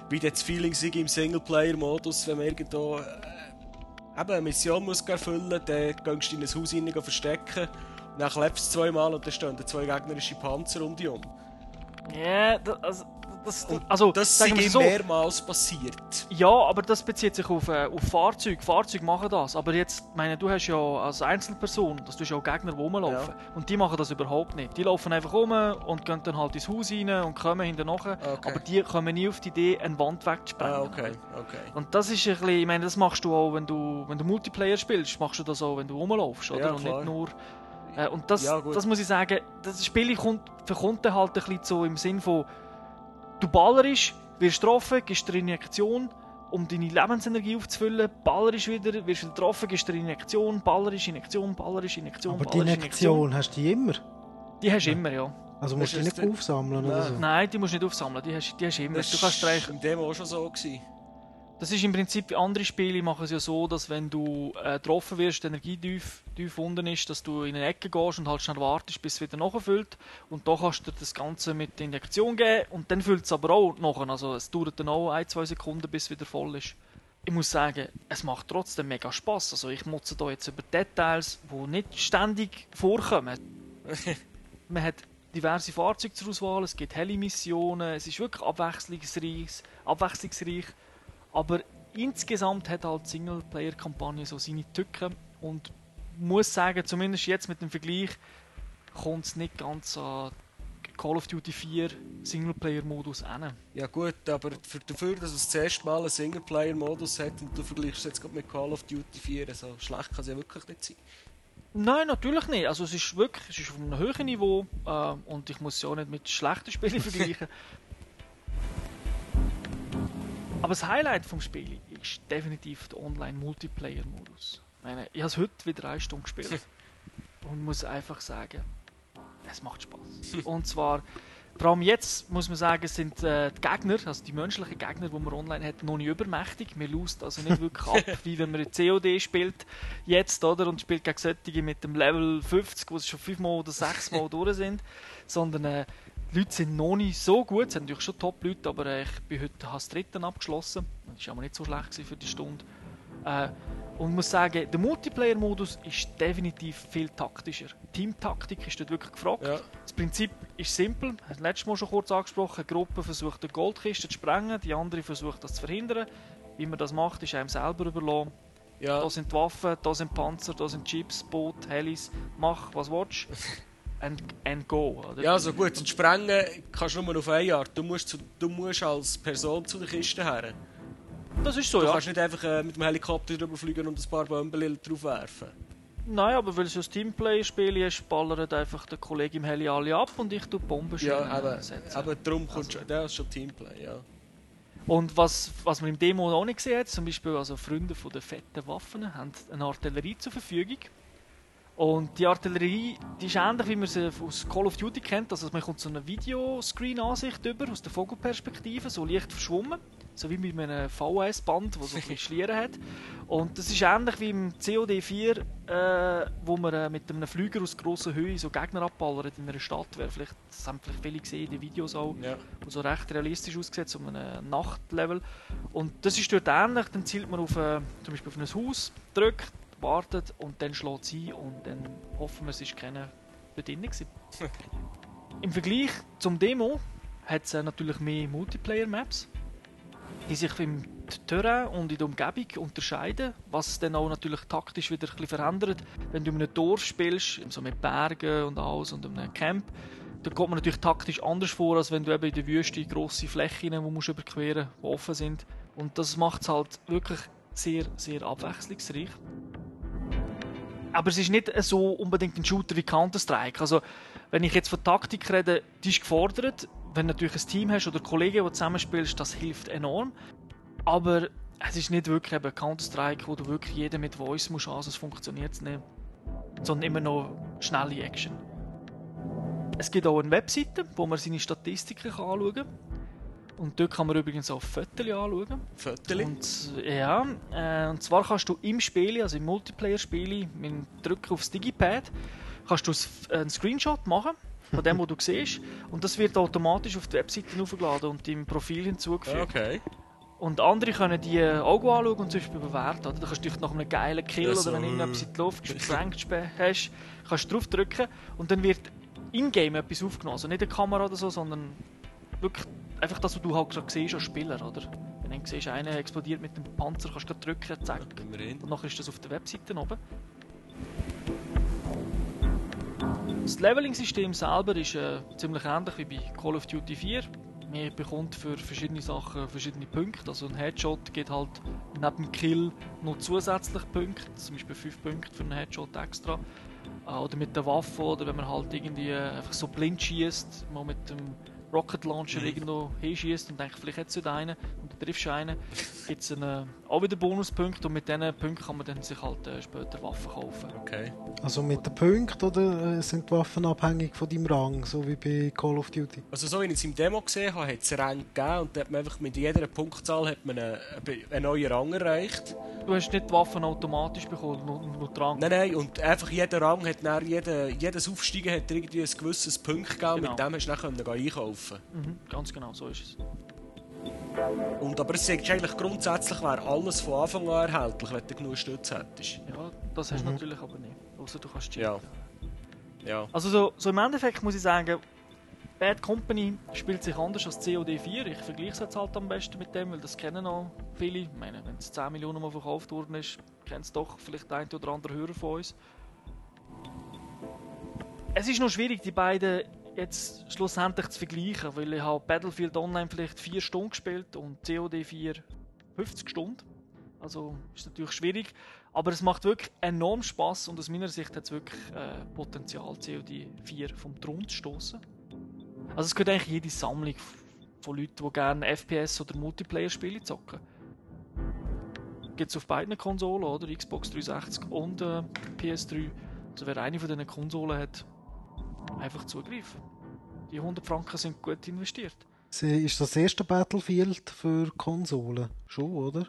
wie das Feeling sei im Singleplayer-Modus, wenn man irgendwo äh, eben eine Mission muss erfüllen muss, dann gehst du in ein Haus rein verstecken, dann klebst du zweimal und dann stehen da zwei gegnerische Panzer um dich um. Ja, da- also, das, Und also, das sagen ist so, mehrmals passiert. Ja, aber das bezieht sich auf, äh, auf Fahrzeuge. Fahrzeuge machen das. Aber jetzt, meine, du hast ja als Einzelperson, das tust ja auch Gegner, die rumlaufen. Und die machen das überhaupt nicht. Die laufen einfach rum und gehen dann halt ins Haus rein und kommen hinterher. Okay. Aber die kommen nie auf die Idee, eine Wand wegzusprengen. Ah, okay, okay. Und das ist ein bisschen, ich meine, das machst du auch, wenn du, wenn du Multiplayer spielst, machst du das auch, wenn du rumlaufst, oder? Ja, und nicht nur... Äh, und das, Ja, das muss ich sagen, das Spiel kommt, verkommt dann halt ein bisschen so im Sinn von, du ballerst, wirst getroffen, gibst dir eine Injektion, um deine Lebensenergie aufzufüllen, ballerst wieder, wirst wieder getroffen, gibst dir eine Injektion, ballerst, Injektion, ballerst, Injektion, Aber die ballerst, Injektion hast du die immer. Die hast du immer, ja. Also musst du die nicht aufsammeln oder so. Nein, die musst du nicht aufsammeln, die hast, die hast du immer. Das du kannst war dir im Demo auch schon so. Gewesen. Das ist im Prinzip, andere Spiele machen es ja so, dass wenn du äh, getroffen wirst, die Energie tief, tief unten ist, dass du in eine Ecke gehst und halt schnell wartest, bis es wieder nachfüllt. Und da kannst du dir das Ganze mit der Injektion geben und dann füllt es aber auch nachher. Also es dauert dann auch ein, zwei Sekunden, bis es wieder voll ist. Ich muss sagen, es macht trotzdem mega Spaß. Also ich nutze da jetzt über Details, die nicht ständig vorkommen. Man hat diverse Fahrzeuge zur Auswahl, es gibt helle Missionen, es ist wirklich abwechslungsreich, abwechslungsreich. Aber insgesamt hat halt die Singleplayer-Kampagne so seine Tücken und muss sagen, zumindest jetzt mit dem Vergleich, kommt es nicht ganz an Call of Duty 4 Singleplayer-Modus hin. Ja gut, aber für, dafür, dass es das erste Mal einen Singleplayer-Modus hat und du vergleichst es jetzt gerade mit Call of Duty 4, so schlecht kann es ja wirklich nicht sein. Nein, natürlich nicht. Also es ist wirklich, es ist auf einem höheren Niveau äh, und ich muss es ja auch nicht mit schlechten Spielen vergleichen. Aber das Highlight vom Spiel ist definitiv der Online-Multiplayer-Modus. Ich meine, ich habe es heute wieder eine Stunde gespielt und muss einfach sagen, es macht Spaß. und zwar, vor allem jetzt muss man sagen, sind äh, die Gegner, also die menschlichen Gegner, die man online hat, noch nicht übermächtig. Man lost also nicht wirklich ab, wie wenn man COD spielt jetzt, oder? Und spielt gegen solche mit dem Level 50, wo sie schon fünfmal oder sechsmal durch sind. Sondern äh, die Leute sind noch nicht so gut. Es sind natürlich schon Top-Leute, aber äh, ich bin heute das dritten abgeschlossen. Das war aber nicht so schlecht für die Stunde. Äh, und muss sagen, der Multiplayer-Modus ist definitiv viel taktischer. Teamtaktik ist dort wirklich gefragt. Ja. Das Prinzip ist simpel. Ich habe letztes Mal schon kurz angesprochen. Eine Gruppe versucht, eine Goldkiste zu sprengen, die andere versucht, das zu verhindern. Wie man das macht, ist einem selber überlassen. Ja, Da sind Waffen, da sind Panzer, da sind Jeeps, Boot, Helis. Mach, was willst and, and go. Oder? ja also gut, und sprengen kannst du nur auf eine Art. Du musst, zu, du musst als Person zu der Kiste her. das ist so, Du ja. kannst nicht einfach äh, mit dem Helikopter drüber fliegen und ein paar Bomben drauf werfen. Nein, aber weil es ein Teamplay-Spiel ist, ballert einfach der Kollege im Heli alle ab und ich tue Bomben Ja, aber, aber darum kommt schon, das ist schon Teamplay, ja. Und was, was man im Demo noch nicht gesehen hat, zum Beispiel also Freunde von den fetten Waffen haben eine Artillerie zur Verfügung. Und die Artillerie, die ist ähnlich wie man sie aus Call of Duty kennt. Also man kommt so eine Videoscreen-Ansicht über, aus der Vogelperspektive, so leicht verschwommen. So wie mit einem VHS-Band, das so ein bisschen Schlieren hat. Und das ist ähnlich wie im COD 4, äh, wo man äh, mit einem Flüger aus grosser Höhe so Gegner abballert in einer Stadt. Wer vielleicht, das haben vielleicht viele gesehen in den Videos auch ja. wo so recht realistisch aussieht, so einem Nachtlevel. Und das ist dort ähnlich, dann zielt man auf, äh, zum Beispiel auf ein Haus, drückt, wartet und dann schlägt es ein und dann hoffen wir, es ist drin gewesen. Im Vergleich zum Demo hat es äh, natürlich mehr Multiplayer-Maps, die sich im Terrain und in der Umgebung unterscheiden, was dann auch natürlich taktisch wieder ein bisschen verändert. Wenn du in einem Dorf spielst, so mit Bergen und alles und einem Camp, da kommt man natürlich taktisch anders vor, als wenn du eben in der Wüste grosse Flächen wo musst du überqueren, die offen sind, Und das macht es halt wirklich sehr, sehr abwechslungsreich. Aber es ist nicht so unbedingt ein Shooter wie Counter-Strike. Also, wenn ich jetzt von Taktik rede, die ist gefordert. Wenn du natürlich ein Team hast oder Kollegen, die zusammenspielst, das hilft enorm. Aber es ist nicht wirklich eben Counter-Strike, wo du wirklich jeden mit Voice musst an, sonst funktioniert es nicht. Sondern immer noch schnelle Action. Es gibt auch eine Webseite, wo man seine Statistiken anschauen kann. Und dort kann man übrigens auch Fotos anschauen. Fotos? Und, ja, äh, und zwar kannst du im Spiel, also im Multiplayer-Spiel, mit dem Drücken aufs Digipad, kannst du einen Screenshot machen von dem, was du siehst. Und das wird automatisch auf die Webseite aufgeladen und deinem Profil hinzugefügt. Okay. Und andere können die auch anschauen und zum Beispiel bewerten. Oder? Da kannst du dich nach einem geilen Kill Ja, oder wenn irgendetwas in die Luft gesprengt hast, kannst du drauf drücken und dann wird in-game etwas aufgenommen. Also nicht eine Kamera oder so, sondern wirklich einfach das, was du halt gerade siehst als Spieler. Oder? Wenn du siehst, einer explodiert mit dem Panzer, kannst du drücken, zack. Und nachher ist das auf der Webseite oben. Das Leveling-System selber ist äh, ziemlich ähnlich wie bei Call of Duty 4. Man bekommt für verschiedene Sachen verschiedene Punkte. Also ein Headshot geht halt neben dem Kill noch zusätzlich Punkte, zum Beispiel 5 Punkte für einen Headshot extra. Äh, oder mit der Waffe, oder wenn man halt irgendwie äh, einfach so blind schießt, mal mit dem Rocket Launcher Mhm. irgendwo hinschießt und denkt, vielleicht hättest du einen und du triffst einen, gibt es äh, auch wieder Bonuspunkte und mit diesen Punkten kann man dann sich halt äh, später Waffen kaufen. Okay. Also mit den Punkten oder äh, sind die Waffen abhängig von deinem Rang, so wie bei Call of Duty? Also so wie ich es im Demo gesehen habe, hat es Rang gegeben und da hat man einfach mit jeder Punktzahl hat man einen, einen neuen Rang erreicht. Du hast nicht die Waffen automatisch bekommen, nur, nur die Rang. Nein, nein, und einfach jeder Rang hat dann, jeder, jedes Aufsteigen hat irgendwie ein gewisses Punkt gegeben, Genau. mit dem hast du dann können einkaufen Mhm, ganz genau, so ist es. Und aber es sagt eigentlich grundsätzlich wäre alles von Anfang an erhältlich, wenn du genug Stütz hättest. Ja, das hast du Mhm. natürlich aber nicht. Außer du kannst cheaten. Ja. Ja. Also so, so im Endeffekt muss ich sagen, Bad Company spielt sich anders als COD 4. Ich vergleiche es jetzt halt am besten mit dem, weil das kennen auch viele. Ich meine, wenn es 10 Millionen Mal verkauft worden ist, kennt es doch vielleicht der ein oder andere Hörer von uns. Es ist noch schwierig, die beiden jetzt schlussendlich zu vergleichen, weil ich habe Battlefield Online vielleicht 4 Stunden gespielt und COD 4 50 Stunden. Also ist natürlich schwierig, aber es macht wirklich enorm Spaß und aus meiner Sicht hat es wirklich äh, Potenzial, COD 4 vom Thron zu stoßen. Also es gehört eigentlich jede Sammlung von Leuten, die gerne FPS oder Multiplayer-Spiele zocken. Gibt es auf beiden Konsolen, oder? Xbox 360 und äh, PS3. Also wer eine von diesen Konsolen hat, einfach zugreifen. Die 100 Franken sind gut investiert. Sie- Ist das das erste Battlefield für Konsolen? Schon, oder?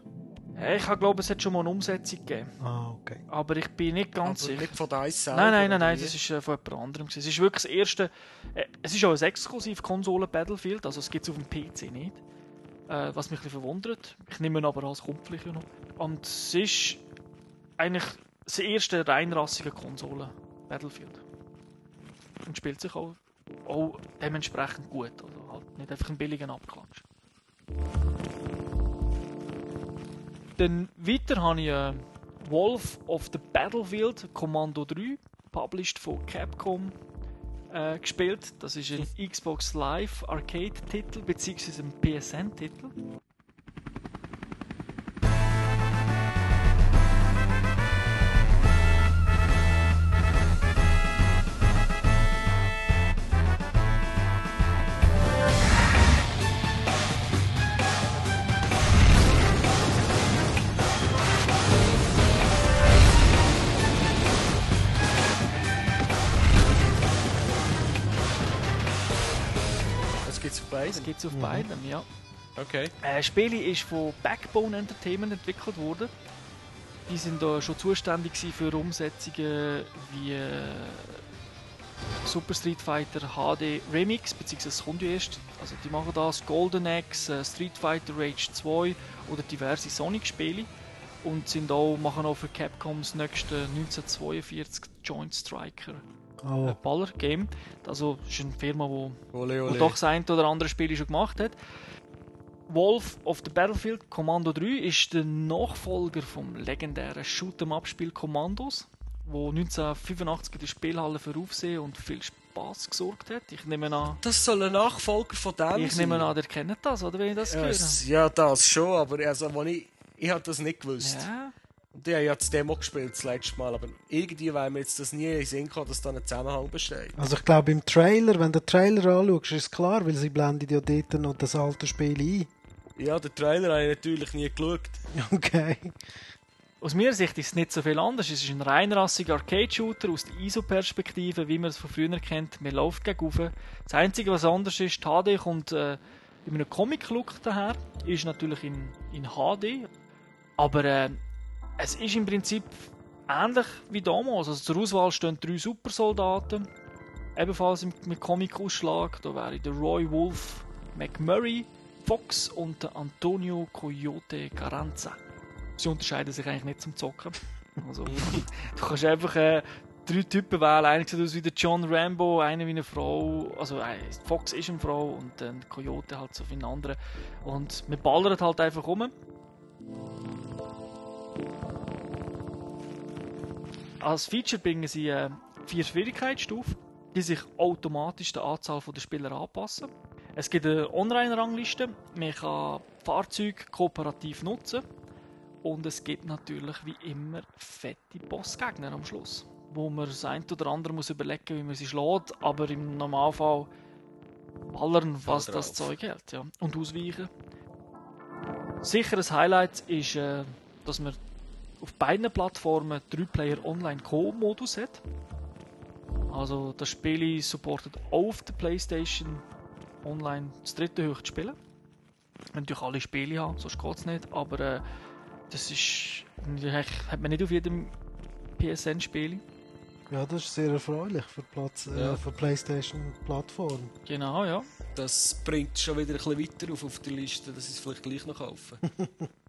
Ich glaube, es hat schon mal eine Umsetzung gegeben. Ah, okay. Aber ich bin nicht ganz Aber sicher. nicht von DICE selber, Nein, nein, nein, nein, das ist äh, von jemand anderem. Es ist wirklich das erste. Äh, es ist auch ein exklusiv Konsole Battlefield, also es gibt es auf dem PC nicht. Äh, was mich ein bisschen verwundert. Ich nehme ihn aber als ja noch. Und es ist eigentlich das erste reinrassige Konsole Battlefield. Und spielt sich auch, auch dementsprechend gut. Also halt nicht einfach einen billigen Abklatsch. Dann weiter habe ich äh, Wolf of the Battlefield Commando 3, published von Capcom, äh, gespielt. Das ist ein Xbox Live Arcade-Titel, beziehungsweise ein PSN-Titel. Gibt es auf? Das Mhm. beiden, ja. Okay. Äh, das Spiel ist von Backbone Entertainment entwickelt worden. Die sind da schon zuständig für Umsetzungen wie äh, Super Street Fighter HD Remix, beziehungsweise es kommt ja erst. Also die machen das, Golden Axe, äh, Street Fighter Rage 2 oder diverse Sonic-Spiele. Und sind auch, machen auch für Capcoms nächste 1942 Joint Striker Oh. äh, Baller-Game. Also ist eine Firma, die Ole, wo ole. doch das ein oder andere Spiel schon gemacht hat. Wolf of the Battlefield Commando 3 ist der Nachfolger vom legendären Shoot'em-up-Spiel Commandos, wo 1985 in der Spielhalle für Aufsehen und viel Spaß gesorgt hat. Ich nehme an, Das soll ein Nachfolger von dem ich nehme an, ihr kennt das, oder wenn ich das ja, höre? ja, das schon, aber also, wo ich, ich habe das nicht gewusst. Ja, Und ich habe ja das Demo gespielt das letzte Mal, aber irgendwie wäre mir jetzt das nie in Sinn gekommen, dass da ein Zusammenhang besteht. Also ich glaube im Trailer, wenn du den Trailer anschaust, ist es klar, weil sie blenden ja dort noch das alte Spiel ein. Ja, den Trailer habe ich natürlich nie geschaut. Okay. Aus meiner Sicht ist es nicht so viel anders. Es ist ein reinrassiger Arcade-Shooter aus der ISO-Perspektive, wie man es von früher kennt. Man läuft gegen rauf. Das Einzige, was anders ist, die HD kommt äh, in einem Comic-Look daher. Ist natürlich in, in HD. Aber äh, es ist im Prinzip ähnlich wie damals. Also zur Auswahl stehen drei Supersoldaten. Ebenfalls mit, Comic-Ausschlag. Da wäre der Roy Wolf McMurray, Fox und der Antonio Coyote Carranza sie unterscheiden sich eigentlich nicht zum Zocken. Also, du kannst einfach äh, drei Typen wählen. Einer sieht aus wie der John Rambo, einer wie eine Frau. Also, äh, Fox ist eine Frau und dann der Coyote halt so wie ein anderer. Und wir ballern halt einfach rum. Als Feature bringen sie äh, vier Schwierigkeitsstufen, die sich automatisch der Anzahl der Spieler anpassen. Es gibt eine Online-Rangliste, man kann Fahrzeuge kooperativ nutzen und es gibt natürlich wie immer fette Bossgegner am Schluss, wo man das ein oder andere muss überlegen, wie man sie schlägt, aber im Normalfall ballern, was das. Zeug hält, ja, und ausweichen. Sicher ein Highlight ist, äh, dass man auf beiden Plattformen 3-Player Online Co-Modus hat. Also das Spiel supportet auch auf der Playstation online das dritte höchste Spielen. Natürlich alle Spiele haben, sonst geht es nicht, aber äh, das ist hat man nicht auf jedem PSN-Spiel. Ja, das ist sehr erfreulich für, Platz, Ja. äh, für PlayStation-Plattform. Genau, ja. Das bringt schon wieder ein bisschen weiter auf, auf der Liste, dass ich es vielleicht gleich noch kaufe.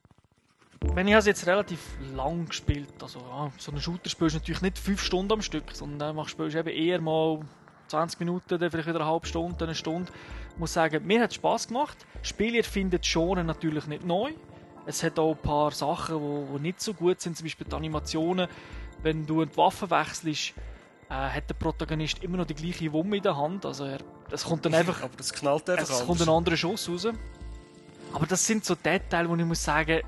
Wenn ich es jetzt relativ lang gespielt, also ja, so ein Shooter spielst du natürlich nicht 5 Stunden am Stück, sondern dann machst- spielst du eben eher mal 20 Minuten, dann vielleicht wieder eine halbe Stunde, eine Stunde. Ich muss sagen, mir hat es Spass gemacht. Das Spiel findet Genre natürlich nicht neu. Es hat auch ein paar Sachen, die nicht so gut sind, zum Beispiel die Animationen. Wenn du die Waffe wechselst, äh, hat der Protagonist immer noch die gleiche Wumme in der Hand. Also er, es kommt dann einfach Aber das knallt einfach es kommt ein anderer Schuss raus. Aber das sind so Details, wo ich muss sagen,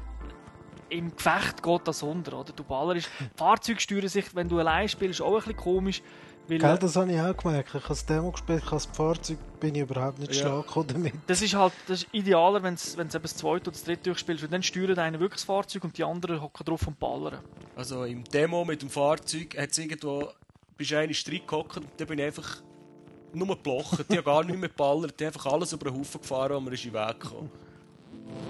im Gefecht geht das unter, oder? Du ballerst. Fahrzeuge sich, wenn du allein spielst, auch ein bisschen komisch. Weil, Gell, das habe ich auch gemerkt. Ich habe das Demo gespielt, ich habe das Fahrzeug, bin ich überhaupt nicht Ja. stark gekommen damit. das ist halt das ist idealer, wenn du eben das zweite oder das dritte durchspielst, weil dann steuert einer wirklich das Fahrzeug und die anderen hocken drauf und ballern. Also im Demo mit dem Fahrzeug hat es irgendwo, bist du einen Streit gehockt und dann bin ich einfach nur geblochen. Die haben gar nicht mehr geballert, die haben einfach alles über den Haufen gefahren und mir ist in den Weg gekommen.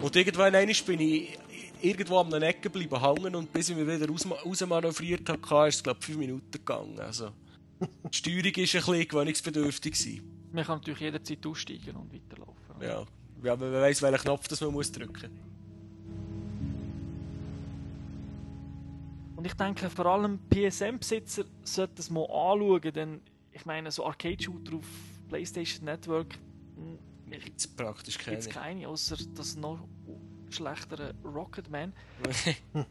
Und irgendwann bin ich irgendwo an einer Ecke geblieben hängen und bis ich mich wieder raus, rausmanövriert habe, ist es glaube ich 5 Minuten gegangen. Also, die Steuerung war ein bisschen gewöhnungsbedürftig. gewesen. Man kann natürlich jederzeit aussteigen und weiterlaufen. Ja, ja man weiss, welchen Knopf das man muss drücken Und ich denke, vor allem PSM-Besitzer sollten es mal anschauen, denn ich meine, so Arcade-Shooter auf PlayStation Network hm, Gibt es praktisch keine. gibt es keine, außer das noch schlechtere Rocketman.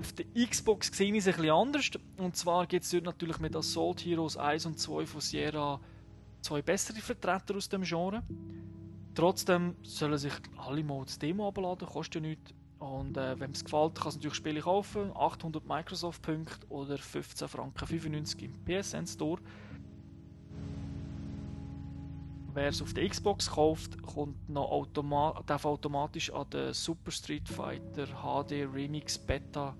Auf der Xbox sehe ich es ein bisschen anders. Und zwar gibt es dort natürlich mit Assault Heroes 1 und 2 von Sierra zwei bessere Vertreter aus dem Genre. Trotzdem sollen sich alle mal das Demo abladen, kostet ja nichts. Und äh, wenn es gefällt, kann es natürlich Spiele kaufen. 800 Microsoft-Punkte oder 15 Franken 95 im PSN Store. Wer es auf der Xbox kauft, kommt noch automa darf automatisch an der Super Street Fighter HD Remix Beta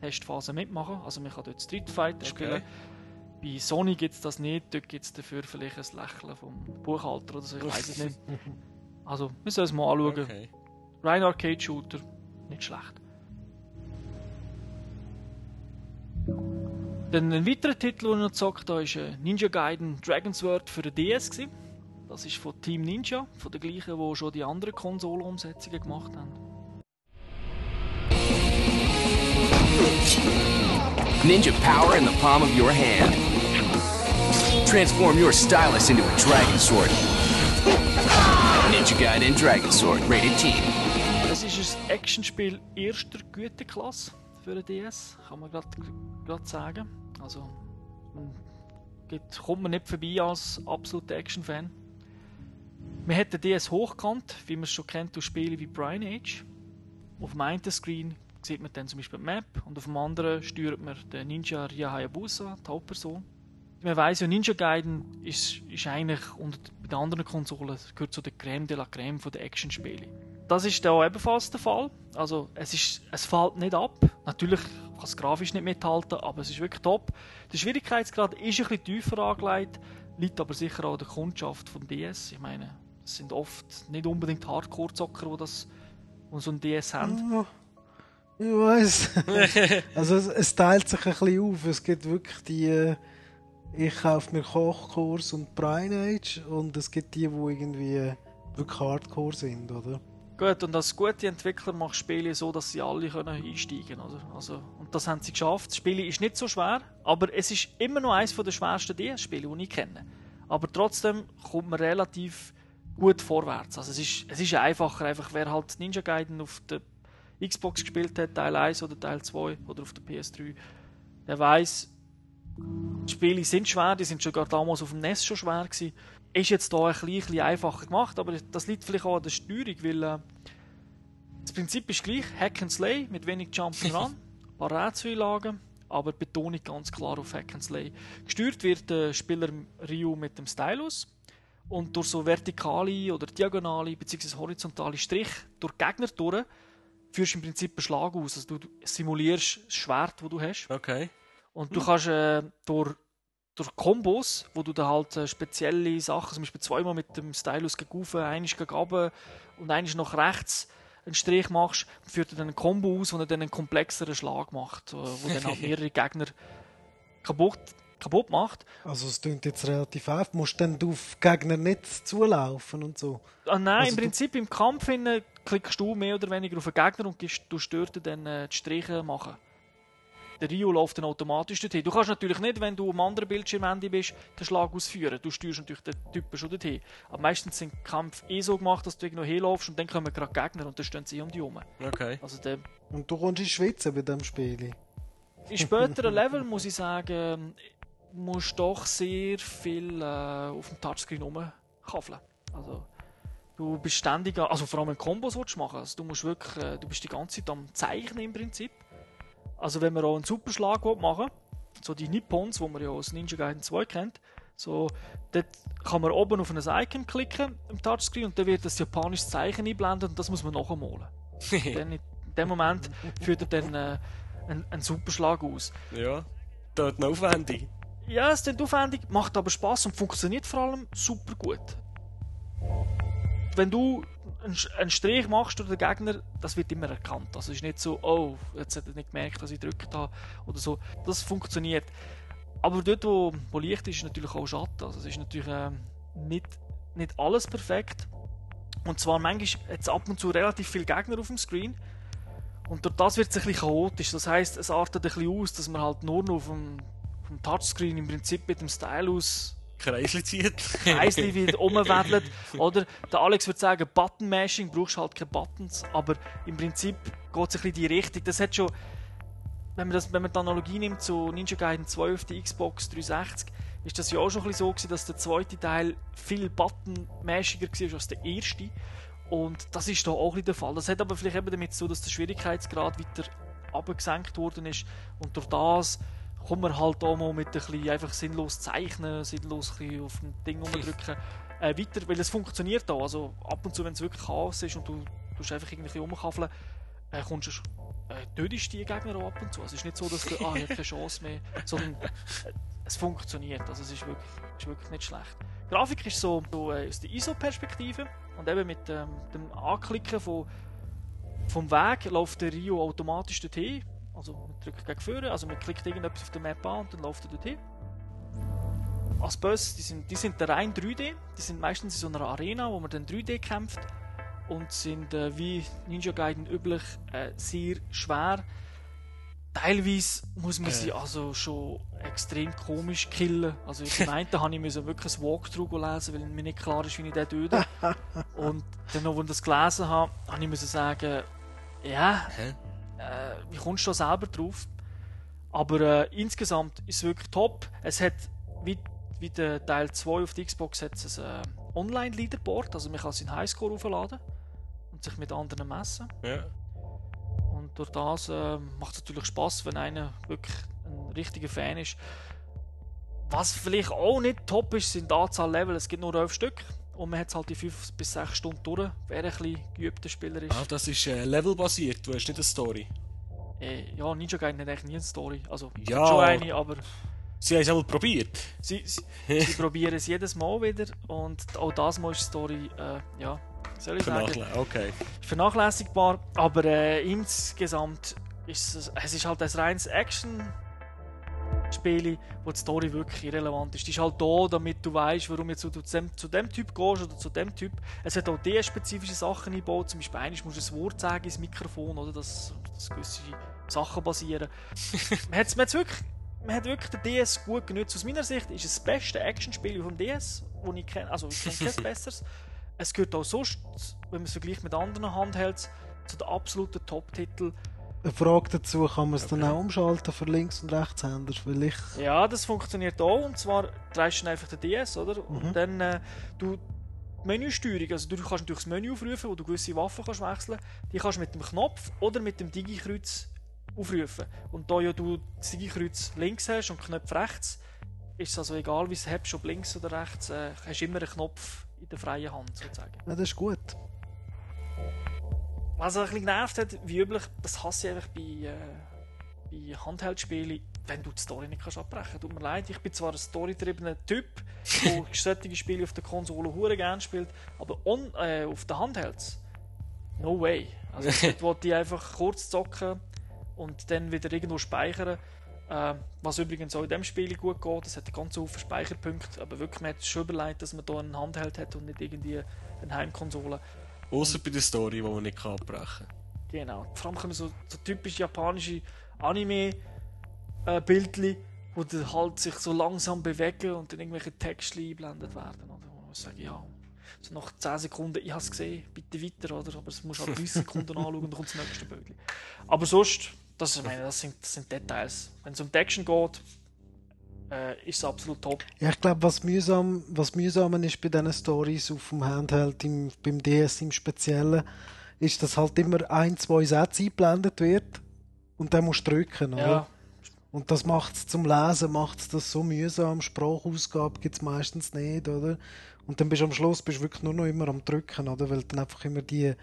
Testphase mitmachen. Also man kann dort Street Fighter spielen. Bei Sony gibt es das nicht, dort gibt es dafür vielleicht ein Lächeln vom Buchhalter oder so, ich weiß es nicht. Also, wir sollen es mal anschauen. Okay. Rein Arcade Shooter, nicht schlecht. Dann ein weiterer Titel, den ich noch gezockt habe, ist äh, Ninja Gaiden Dragon's Word für den DS. Gewesen. Das ist von Team Ninja, von der gleichen, die schon die anderen Konsolenumsetzungen gemacht haben. Ninja power in the palm of your hand. Transform your stylus into a dragon sword. Ninja Gaiden Dragon Sword, rated T. Es ist ein Actionspiel erster Güteklasse für den DS, kann man gerade sagen. Also, man Geht, kommt man nicht vorbei als absoluter Action-Fan. Man hat den DS hochkant, wie man es schon kennt aus Spielen wie Brian Age. Auf dem einen Screen sieht man dann zum Beispiel die Map und auf dem anderen steuert man den Ninja Rya Hayabusa, die Hauptperson. Man weiss ja, Ninja Gaiden ist, ist eigentlich unter den anderen Konsolen gehört zu der Creme de la Creme der Action-Spiele. Das ist da ebenfalls der Fall. Also es, ist, es fällt nicht ab. Natürlich kann es grafisch nicht mithalten, aber es ist wirklich top. Der Schwierigkeitsgrad ist ein bisschen tiefer angelegt, liegt aber sicher auch an der Kundschaft vom DS. Ich meine, es sind oft nicht unbedingt Hardcore-Zocker, die das die so ein DS haben. Ich weiß. also es, es, teilt sich ein bisschen auf. Es gibt wirklich die. Äh, ich kaufe mir Kochkurs und Brian Age und es gibt die, die irgendwie wirklich Hardcore sind, oder? Gut, und als gute Entwickler machst du Spiele so, dass sie alle können einsteigen können. Also, und das haben sie geschafft. Das Spiel ist nicht so schwer, aber es ist immer noch eines der schwersten DS-Spiele, die ich kenne. Aber trotzdem kommt man relativ gut vorwärts. Also es ist, es ist einfacher, einfach wer halt Ninja Gaiden auf der Xbox gespielt hat, Teil 1 oder Teil 2 oder auf der PS3, der weiß, die Spiele sind schwer, die sind schon gar damals auf dem NES schon schwer gewesen. Ist jetzt hier ein bisschen einfacher gemacht, aber das liegt vielleicht auch an der Steuerung, weil äh, das Prinzip ist gleich, Hack and Slay mit wenig Jump'n'Run, ein paar Rätseleinlagen, aber Betonung ganz klar auf Hack and Slay. Gesteuert wird der Spieler Ryu mit dem Stylus und durch so vertikale oder diagonale bzw. horizontale Strich durch Gegner durch führst du im Prinzip einen Schlag aus. Also du simulierst das Schwert, das du hast. Okay. Und du kannst äh, durch, durch Kombos, wo du da halt äh, spezielle Sachen, zum Beispiel zweimal mit dem Stylus gegen rauf, einmal gegen runter und einmal nach rechts einen Strich machst, führt dann ein Combo aus, wo er dann einen komplexeren Schlag macht, äh, wo dann halt mehrere Gegner kaputt, kaputt macht. Also es klingt jetzt relativ einfach. Musst du dann auf Gegner nicht zulaufen und so? Ah, nein, Also im Prinzip im Kampf hin, klickst du mehr oder weniger auf den Gegner und gehst- du störst dann äh, die Striche machen. Der Rio läuft dann automatisch dorthin. Du kannst natürlich nicht, wenn du am anderen Bildschirmende bist, den Schlag ausführen. Du steuerst natürlich den Typen schon dorthin. Aber meistens sind Kämpfe eh so gemacht, dass du irgendwo hinlaufst und dann kommen gerade Gegner und dann stehen sie um dich herum. Okay. Also der, Und du kommst in Schwitzen bei diesem Spiel. in späteren Level muss ich sagen, musst du doch sehr viel äh, auf dem Touchscreen rumkaffeln. Also du bist ständig, also vor allem wenn du Kombos willst machen, also du musst wirklich, äh, du bist die ganze Zeit am Zeichnen im Prinzip. Also wenn man auch einen Superschlag will machen so die Nippons, wo man ja aus Ninja Gaiden 2 kennt, so, dort kann man oben auf ein Icon klicken im Touchscreen und dann wird das japanische Zeichen einblendet und das muss man nachmalen. dann in dem Moment führt er dann äh, einen, einen Superschlag aus. Ja. Dort noch aufwendig. Ja, es ist aufwendig, macht aber Spaß und funktioniert vor allem super gut. Wenn du einen, Strich machst durch den Gegner, das wird immer erkannt. Also es ist nicht so, oh, jetzt hat er nicht gemerkt, dass ich gedrückt habe oder so. Das funktioniert. Aber dort, wo, wo Licht ist, ist natürlich auch Schatten. Also es ist natürlich ähm, nicht, nicht alles perfekt. Und zwar manchmal es ab und zu relativ viele Gegner auf dem Screen. Und durch das wird es ein bisschen chaotisch. Das heisst, es artet ein bisschen aus, dass man halt nur noch auf dem, dem Touchscreen im Prinzip mit dem Stylus Kreisli zieht. Kreisli wieder rumwedelt. Oder der Alex würde sagen, Button-Mashing, brauchst halt keine Buttons, aber im Prinzip geht es ein bisschen in die Richtung. Das hat schon, wenn man, das, wenn man die Analogie nimmt zu Ninja Gaiden 2 auf der Xbox 360, ist das ja auch schon ein bisschen so gewesen, dass der zweite Teil viel Button-Mashiger war als der erste. Und das ist da auch ein bisschen der Fall. Das hat aber vielleicht eben damit zu tun, dass der Schwierigkeitsgrad weiter abgesenkt worden ist. Und durch das kommt man halt auch mal mit ein bisschen einfach sinnlos zeichnen, sinnlos ein bisschen auf dem Ding rumdrücken äh, weiter, weil es funktioniert auch. Also ab und zu, wenn es wirklich Chaos ist und du, du einfach irgendwie rumkaffeln, äh, kommst du äh, tötest die Gegner auch ab und zu. Also es ist nicht so, dass du, ah, ich habe keine Chance mehr, sondern äh, es funktioniert. Also es ist wirklich, ist wirklich nicht schlecht. Die Grafik ist so, so äh, aus der ISO-Perspektive und eben mit ähm, dem Anklicken von, vom Weg läuft der Rio automatisch dorthin. Also man drückt gegen vorne, also man klickt irgendetwas auf der Map an und dann läuft er dorthin. Als Boss, die sind, die sind rein 3D, die sind meistens in so einer Arena, wo man dann 3D kämpft und sind äh, wie Ninja Gaiden üblich äh, sehr schwer. Teilweise muss man sie also schon extrem komisch killen. Also im einen habe ich müssen wirklich ein Walkthrough lesen, weil mir nicht klar ist, wie ich den töte. Und dann noch, als ich das gelesen habe, habe ich müssen sagen, ja, äh, wie kommst du da selber drauf? Aber äh, insgesamt ist es wirklich top. Es hat, wie wie der Teil 2 auf der Xbox hat es ein äh, Online-Leaderboard, also man kann seinen Highscore aufladen und sich mit anderen messen. Ja. Und durch das äh, macht es natürlich Spaß, wenn einer wirklich ein richtiger Fan ist. Was vielleicht auch nicht top ist, sind die Anzahl Level. Es gibt nur 11 Stück. Und man hat es halt in 5 bis 6 Stunden durch, wer ein bisschen geübter Spieler ist. Ah, das ist äh, levelbasiert, du hast nicht eine Story. Äh, ja, Ninja Gaiden hat eigentlich nie eine Story. Also, Ja. schon eine, aber Sie haben es einmal probiert. sie, sie, sie probieren es jedes Mal wieder. Und auch das Mal ist die Story, äh, ja, soll ich sagen, Okay. vernachlässigbar. Aber äh, insgesamt ist es, es ist halt ein reines Action. Spiele, wo die Story wirklich irrelevant ist. Die ist halt da, damit du weißt, warum jetzt du zu dem, zu dem Typ gehst oder zu dem Typ. Es hat auch die spezifische Sachen eingebaut. Zum Beispiel einmal musst du ein Wort sagen ins Mikrofon, oder? Dass, dass gewisse Sachen basieren. man, man, hat's wirklich, man hat wirklich den DS gut genutzt. Aus meiner Sicht ist es das beste Actionspiel vom DS, wo ich kenne. Also ich kenne kein besseres. Es gehört auch sonst, wenn man es vergleicht mit anderen Handhelds, zu den absoluten Top-Titeln. Eine Frage dazu, kann man es dann auch umschalten für Links- und Rechtshänder? Weil ich... Ja, das funktioniert auch. Und zwar drehst du einfach den DS, oder? Mhm. Und dann äh, du die Menüsteuerung, also du kannst natürlich das Menü aufrufen, wo du gewisse Waffen kannst wechseln. Die kannst du mit dem Knopf oder mit dem Digi-Kreuz aufrufen. Und da ja du das Digi-Kreuz links hast und Knopf rechts, ist es also egal, wie es hast, ob links oder rechts, äh, hast du immer einen Knopf in der freien Hand sozusagen. Ja, das ist gut. Was ein bisschen genervt hat, wie üblich, das hasse ich einfach bei, äh, bei Handheldspielen, wenn du die Story nicht kannst abbrechen kannst. Tut mir leid, ich bin zwar ein storygetriebener Typ, der solche Spiele auf der Konsole hure gerne spielt, aber on, äh, auf den Handhelds, no way. Also dort wollte ich einfach kurz zocken und dann wieder irgendwo speichern. Äh, was übrigens auch in dem Spiel gut geht, es hat ganz viele Speicherpunkte, aber wirklich, man hat schon überlegt, dass man da einen Handheld hat und nicht irgendwie eine Heimkonsole. Außer bei der Story, die man nicht abbrechen kann. Genau. Vor allem kommen so, so typisch japanische Anime-Bildchen, wo dann halt sich so langsam bewegen und dann irgendwelche Texte eingeblendet werden. Oder wo ich sage, ja, so nach 10 Sekunden, ich habe es gesehen, bitte weiter, oder? Aber es muss halt 30 Sekunden anschauen und dann kommt das nächste Bildchen. Aber sonst, das, ich meine, das, sind, das sind Details. Wenn es um die Action geht, äh, ist es absolut top. Ja, ich glaube, was mühsam, was mühsam ist bei diesen Stories auf dem Handheld, im, beim DS im Speziellen, ist, dass halt immer ein, zwei Sätze eingeblendet wird und dann musst du drücken, oder? Ja. Und das macht es zum Lesen, macht das so mühsam. Sprachausgabe gibt es meistens nicht, oder? Und dann bist du am Schluss bist wirklich nur noch immer am Drücken, oder? Weil dann einfach immer die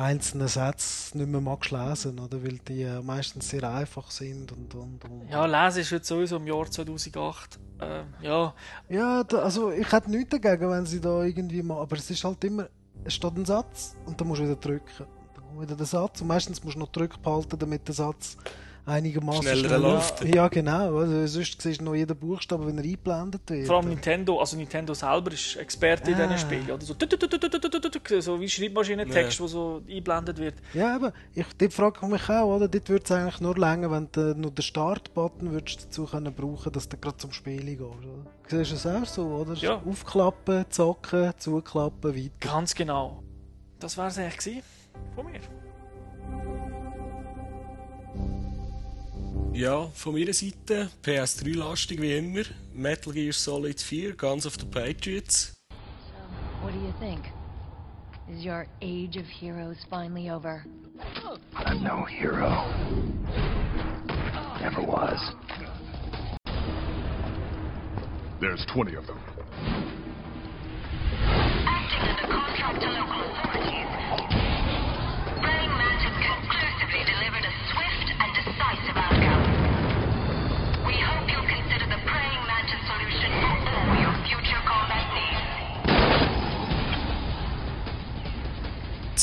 einzelnen Sätze nicht mehr magst lesen, oder? Weil die äh, meistens sehr einfach sind und, und, und. Ja, Lesen ist jetzt sowieso im Jahr 2008. Äh, ja, Ja, da, also ich hätte nichts dagegen, wenn sie da irgendwie mal. Aber es ist halt immer, es steht ein Satz und dann musst du wieder drücken. Dann kommt wieder der Satz und meistens musst du noch drücken behalten, damit der Satz einigermaßen schneller läuft. Ja, genau. Also, sonst siehst du noch jeden Buchstaben, wenn er eingeblendet wird. Vor allem Nintendo, also Nintendo selber ist Experte ah. in diesen Spielen. Oder so, so wie Schreibmaschinentext, ja. so eingeblendet wird. Ja, aber ich, dort frage ich mich auch, oder? Dort würde es eigentlich nur länger, wenn du nur den Startbutton dazu können brauchen dass du gerade zum Spielen gehst. Oder? Siehst es auch so, oder? Ja. Aufklappen, zocken, zuklappen, weiter. Ganz genau. Das war es eigentlich von mir. Ja, von meiner Seite PS3-lastig wie immer. Metal Gear Solid 4, Guns of the Patriots. So, What do you think? Is your age of heroes finally over? I'm no hero. Never was. There's 20 of them. Acting under contract to local authorities, Praying Mantis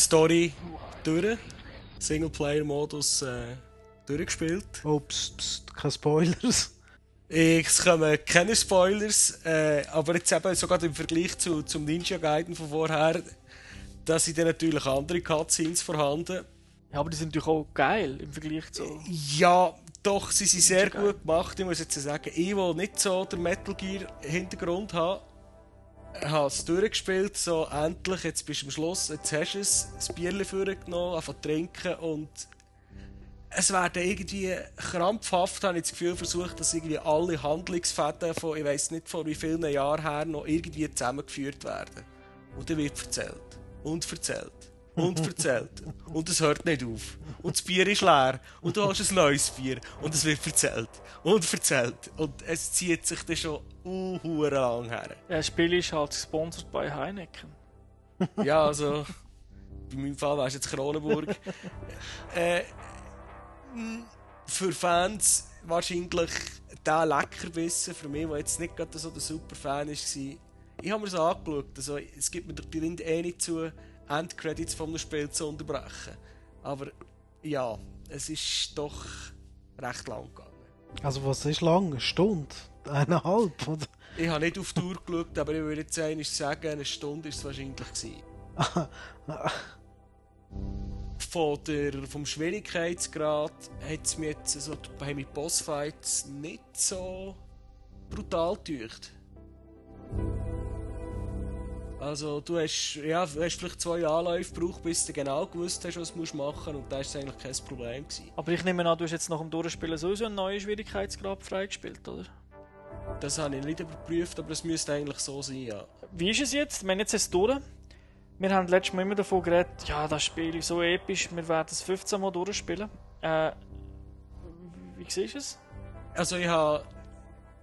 Story durch. Singleplayer-Modus äh, durchgespielt. Oh, pst, pst, keine Spoilers. Es kommen keine Spoilers, äh, aber jetzt eben sogar im Vergleich zu, zum Ninja Gaiden von vorher, da sind dann natürlich andere Cutscenes vorhanden. Ja, aber die sind natürlich auch geil im Vergleich zu. Ja, doch, sie sind sehr gut gemacht. Ich muss jetzt sagen, ich, der nicht so den Metal Gear Hintergrund habe, habe es durchgespielt, so endlich, jetzt bist du am Schluss, jetzt hast du es, das Bierchen vorgenommen, angefangen zu trinken und es werden irgendwie krampfhaft, habe ich das Gefühl, versucht, dass irgendwie alle Handlungsfäden von, ich weiß nicht von wie vielen Jahren her, noch irgendwie zusammengeführt werden. Und dann wird erzählt. Und erzählt. Und erzählt. Und es hört nicht auf. Und das Bier ist leer. Und du hast ein neues Bier. Und es wird erzählt. Und erzählt. Und es zieht sich dann schon uh, lang her. Ja, das Spiel ist halt gesponsert bei Heineken. ja, also. Bei meinem Fall wäre es jetzt Kronenburg. äh, für Fans wahrscheinlich der Leckerbissen, für mich, der jetzt nicht gerade so der Superfan war. Ich habe mir das angeschaut. Also, es gibt mir die Rinde eh nicht zu, Endcredits von einem Spiel zu unterbrechen. Aber ja, es ist doch recht lang gegangen. Also was ist lang? Eine Stunde? Eineinhalb? Oder? Ich habe nicht auf die Uhr geschaut, aber ich würde jetzt sagen, eine Stunde ist es wahrscheinlich gewesen. Von der, vom Schwierigkeitsgrad hat es mir jetzt so, bei mit Bossfights nicht so brutal getäuscht. Also du hast, ja, du hast vielleicht zwei Anläufe gebraucht, bis du genau gewusst hast, was du machen musst und da war eigentlich kein Problem. Gewesen. Aber ich nehme an, du hast jetzt nach dem Durchspielen sowieso einen neuen Schwierigkeitsgrad freigespielt, oder? Das habe ich nicht überprüft, aber es müsste eigentlich so sein, ja. Wie ist es jetzt? Wir haben jetzt es durch. Wir haben letztes Mal immer davon geredet, ja, das Spiel ist so episch, wir werden es 15 Mal durchspielen. Äh, wie siehst du es? Also ich habe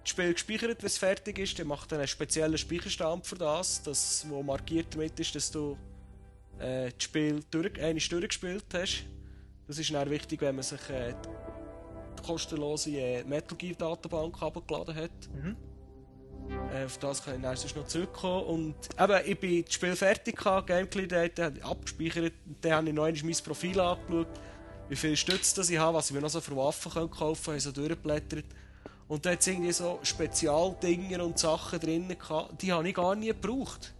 das Spiel gespeichert, wenn es fertig ist. Dann macht er einen speziellen Speicherstand für das, das wo markiert damit ist, dass du äh, das Spiel durch, einmal durchgespielt hast. Das ist dann wichtig, wenn man sich äh, die kostenlose äh, Metal Gear Datenbank abgeladen hat. Mhm. Äh, auf das kann ich dann sonst noch zurückkommen. Und eben, ich bin das Spiel fertig Gameplay Data, abgespeichert. Dann habe ich noch einmal mein Profil angeschaut, wie viel Stütze das ich habe, was ich mir noch so für Waffen kaufen kann, habe so durchgeblättert. Und da hat es irgendwie so Spezialdinger und Sachen drin gehabt, die habe ich gar nie gebraucht.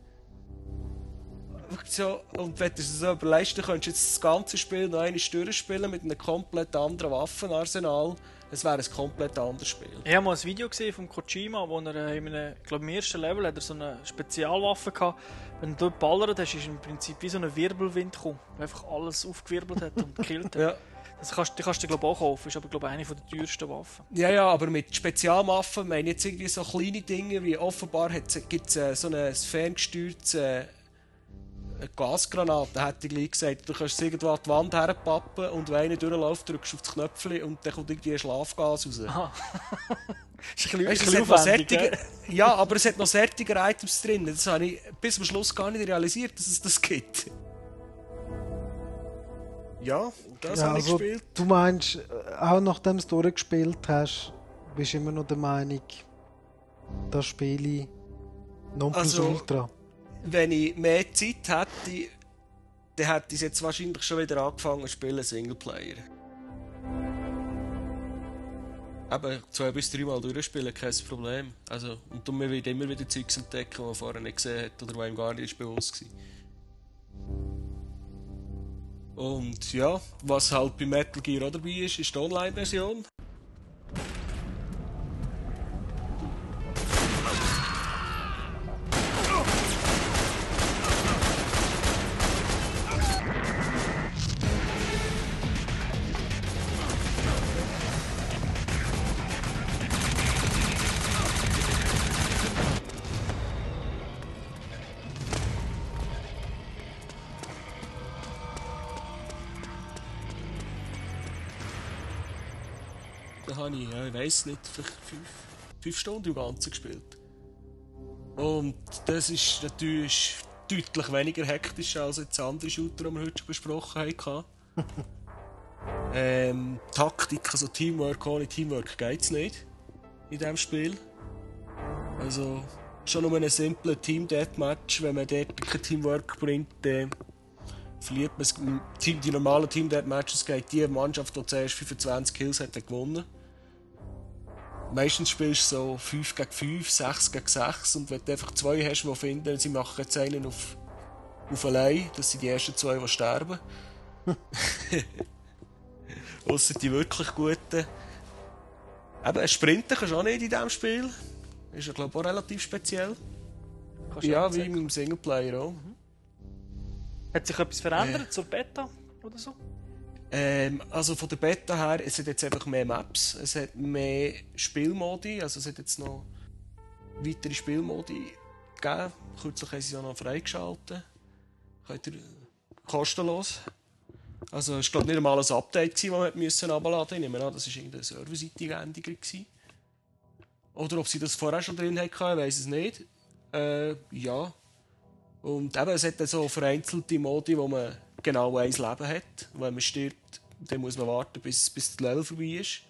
So, und wenn du es so überlegst, dann könntest du jetzt das ganze Spiel noch eine durchspielen mit einem komplett anderen Waffenarsenal. Es wäre ein komplett anderes Spiel. Ich habe mal ein Video gesehen von Kojima, wo er in einem, ich glaube, im ersten Level hat er so eine Spezialwaffe gehabt. Wenn du dort ballert hast, ist im Prinzip wie so ein Wirbelwind gekommen, der einfach alles aufgewirbelt hat und gekillt hat. ja. Das kannst, die kannst du glaube auch kaufen, ist aber glaube eine der teuersten Waffen. Ja, ja, aber mit Spezialwaffen meine jetzt irgendwie so kleine Dinge, wie offenbar gibt es äh, so ein ferngesteuertes äh, Gasgranate, hätte ich gleich gesagt. Du kannst irgendwo an die Wand herpappen und wenn einer durchläuft, drückst du auf das Knöpfchen und dann kommt irgendwie ein Schlafgas raus. Aha. ist ein bisschen, weißt, ein bisschen ja, aber es hat noch fertige Items drin. Das habe ich bis zum Schluss gar nicht realisiert, dass es das gibt. Ja, das ja, habe ich also, gespielt. Du meinst, auch nachdem du es durchgespielt hast, bist du immer noch der Meinung, das Spiel Nonplusultra? Also, wenn ich mehr Zeit hätte, dann hätte ich jetzt wahrscheinlich schon wieder angefangen zu spielen Singleplayer. Eben, zwei bis dreimal durchspielen, kein Problem. Also, und man wird immer wieder Zeugs entdecken, die man vorher nicht gesehen hat oder die einem gar nicht bewusst war. Und ja, was halt bei Metal Gear auch dabei ist, ist die Online-Version. Habe ich, ja, ich weiß nicht, vielleicht fünf, fünf Stunden im Ganzen gespielt. Und das ist natürlich deutlich weniger hektisch als jetzt andere Shooter, die wir heute schon besprochen haben. ähm, Taktik, also Teamwork ohne Teamwork geht es nicht in diesem Spiel. Also schon nur ein simpler Team Deathmatch, wenn man dort kein Teamwork bringt, dann verliert man Team, die normalen Team Deathmatches geht die Mannschaft, die zuerst 25 Kills hat, gewonnen meistens spielst du so 5 gegen 5, 6 gegen 6 und wenn du einfach zwei hast, die finden, sie machen jetzt einen auf, auf allein, das sind die ersten zwei, die sterben. Ausser die wirklich guten. Eben, Sprinten kannst du auch nicht in diesem Spiel. Ist ja, glaube ich, auch relativ speziell. Kannst ja, wie im Singleplayer auch. Mhm. Hat sich etwas verändert äh. zur Beta oder so? Ähm, also von der Beta her, es hat jetzt einfach mehr Maps, es hat mehr Spielmodi, also es hat jetzt noch weitere Spielmodi gegeben. Kürzlich haben sie auch noch freigeschaltet. Könnt ihr kostenlos. Also es war nicht einmal ein Update, das man müssen herunterladen musste. Ich nehme an, das war irgendeine serverseitige Änderung. Oder ob sie das vorher schon drin hatten, ich weiß es nicht. Äh, ja. Und eben, es hat so vereinzelte Modi, wo man genau ein Leben hat. Wenn man stirbt, dann muss man warten, bis, bis das Level vorbei ist.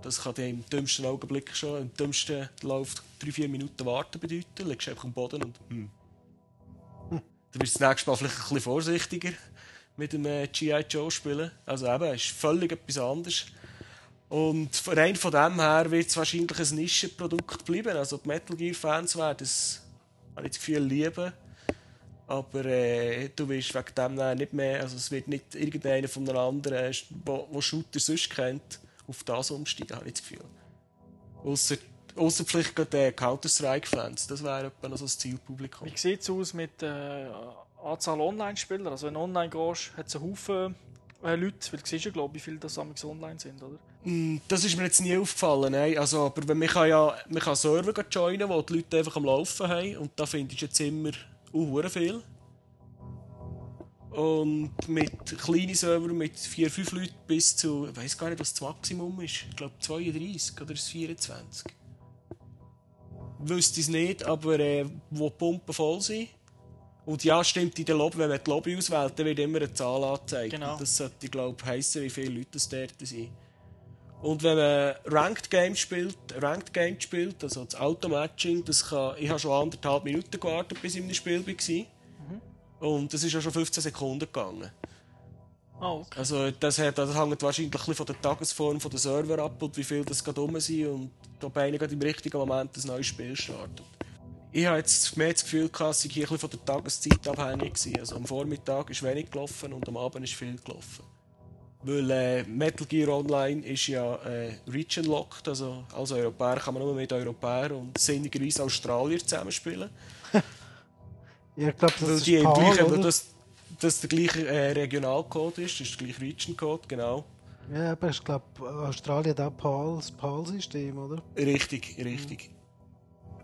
Das kann dann im dümmsten Augenblick schon, im dümmsten Lauf 3-4 Minuten warten bedeuten. Du liegst einfach am Boden und hm. Du wirst das nächste Mal vielleicht ein bisschen vorsichtiger mit dem äh, G.I. Joe spielen. Also eben, ist völlig etwas anderes. Und rein von dem her wird es wahrscheinlich ein Nischenprodukt bleiben. Also die Metal Gear Fans werden es, habe ich das Gefühl, lieben. Aber äh, du wirst wegen dem nicht mehr, also es wird nicht irgendeiner von den anderen, der Shooter sonst kennt, auf das umsteigen, habe ich das Gefühl. Ausser, ausser vielleicht gerade die Counter-Strike-Fans, das wäre etwa noch so das Zielpublikum. Wie sieht es aus mit der äh, Anzahl Online-Spieler? Also wenn du online gehst, hat es einen Haufen äh, Leute, weil du siehst ja, glaube ich, wie viele das online sind, oder? Mm, das ist mir jetzt nie aufgefallen, nein. Also, aber man kann ja man kann Server joinen, wo die Leute einfach am Laufen haben und da findest du jetzt immer uh, viel. Und mit kleinen Servern mit 4, 5 Leuten bis zu, ich weiß gar nicht, was das Maximum ist. Ich glaube 32 oder 24. Wüsste es nicht, aber äh, wo die Pumpen voll sind. Und ja, stimmt, in der Lobby, wenn man die Lobby auswählt, dann wird immer eine Zahl angezeigt. Genau. Das sollte, glaube ich, heissen, wie viele Leute es dort sind. Und wenn man Ranked Games spielt, Ranked Games spielt, also das Automatching, das kann, ich habe schon anderthalb Minuten gewartet, bis ich in einem Spiel war. Mhm. Und das ist ja schon 15 Sekunden gegangen. Oh, okay. Also das, hat, das hängt wahrscheinlich von der Tagesform der Server ab und wie viel das gerade rum sind und ob einer gerade im richtigen Moment ein neues Spiel startet. Ich habe jetzt mehr das Gefühl, dass ich hier ein bisschen von der Tageszeit abhängig war. Also am Vormittag ist wenig gelaufen und am Abend ist viel gelaufen. Weil äh, Metal Gear Online ist ja äh, region-locked, also als Europäer kann man nur mit Europäern und sinnigerweise Australier zusammenspielen. ja, ich glaube, das weil ist die PAL, gleichen, oder? weil das, der gleiche äh, Regionalcode ist, das ist der gleiche Region-Code, genau. Ja, aber ich glaube, Australien hat auch PAL, das PAL-System, oder? Richtig, richtig.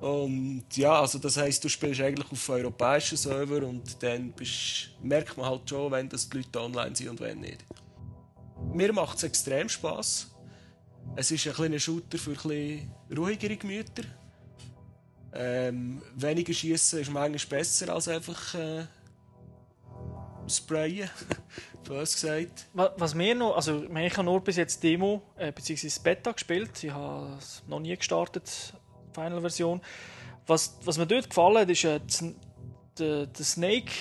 Und ja, also das heisst, du spielst eigentlich auf europäischen Server und dann bist, merkt man halt schon, wenn das die Leute online sind und wenn nicht. Mir macht es extrem Spass. Es ist ein kleiner Shooter für ein ruhigere Gemüter. Ähm, weniger Schießen ist manchmal besser als einfach äh, sprayen, bös gesagt. Wa- Was mir noch, also ich habe nur bis jetzt Demo äh, bzw. Beta gespielt. Ich habe es noch nie gestartet, Final Version. Was, was mir dort gefallen hat, ist äh, der, der Snake,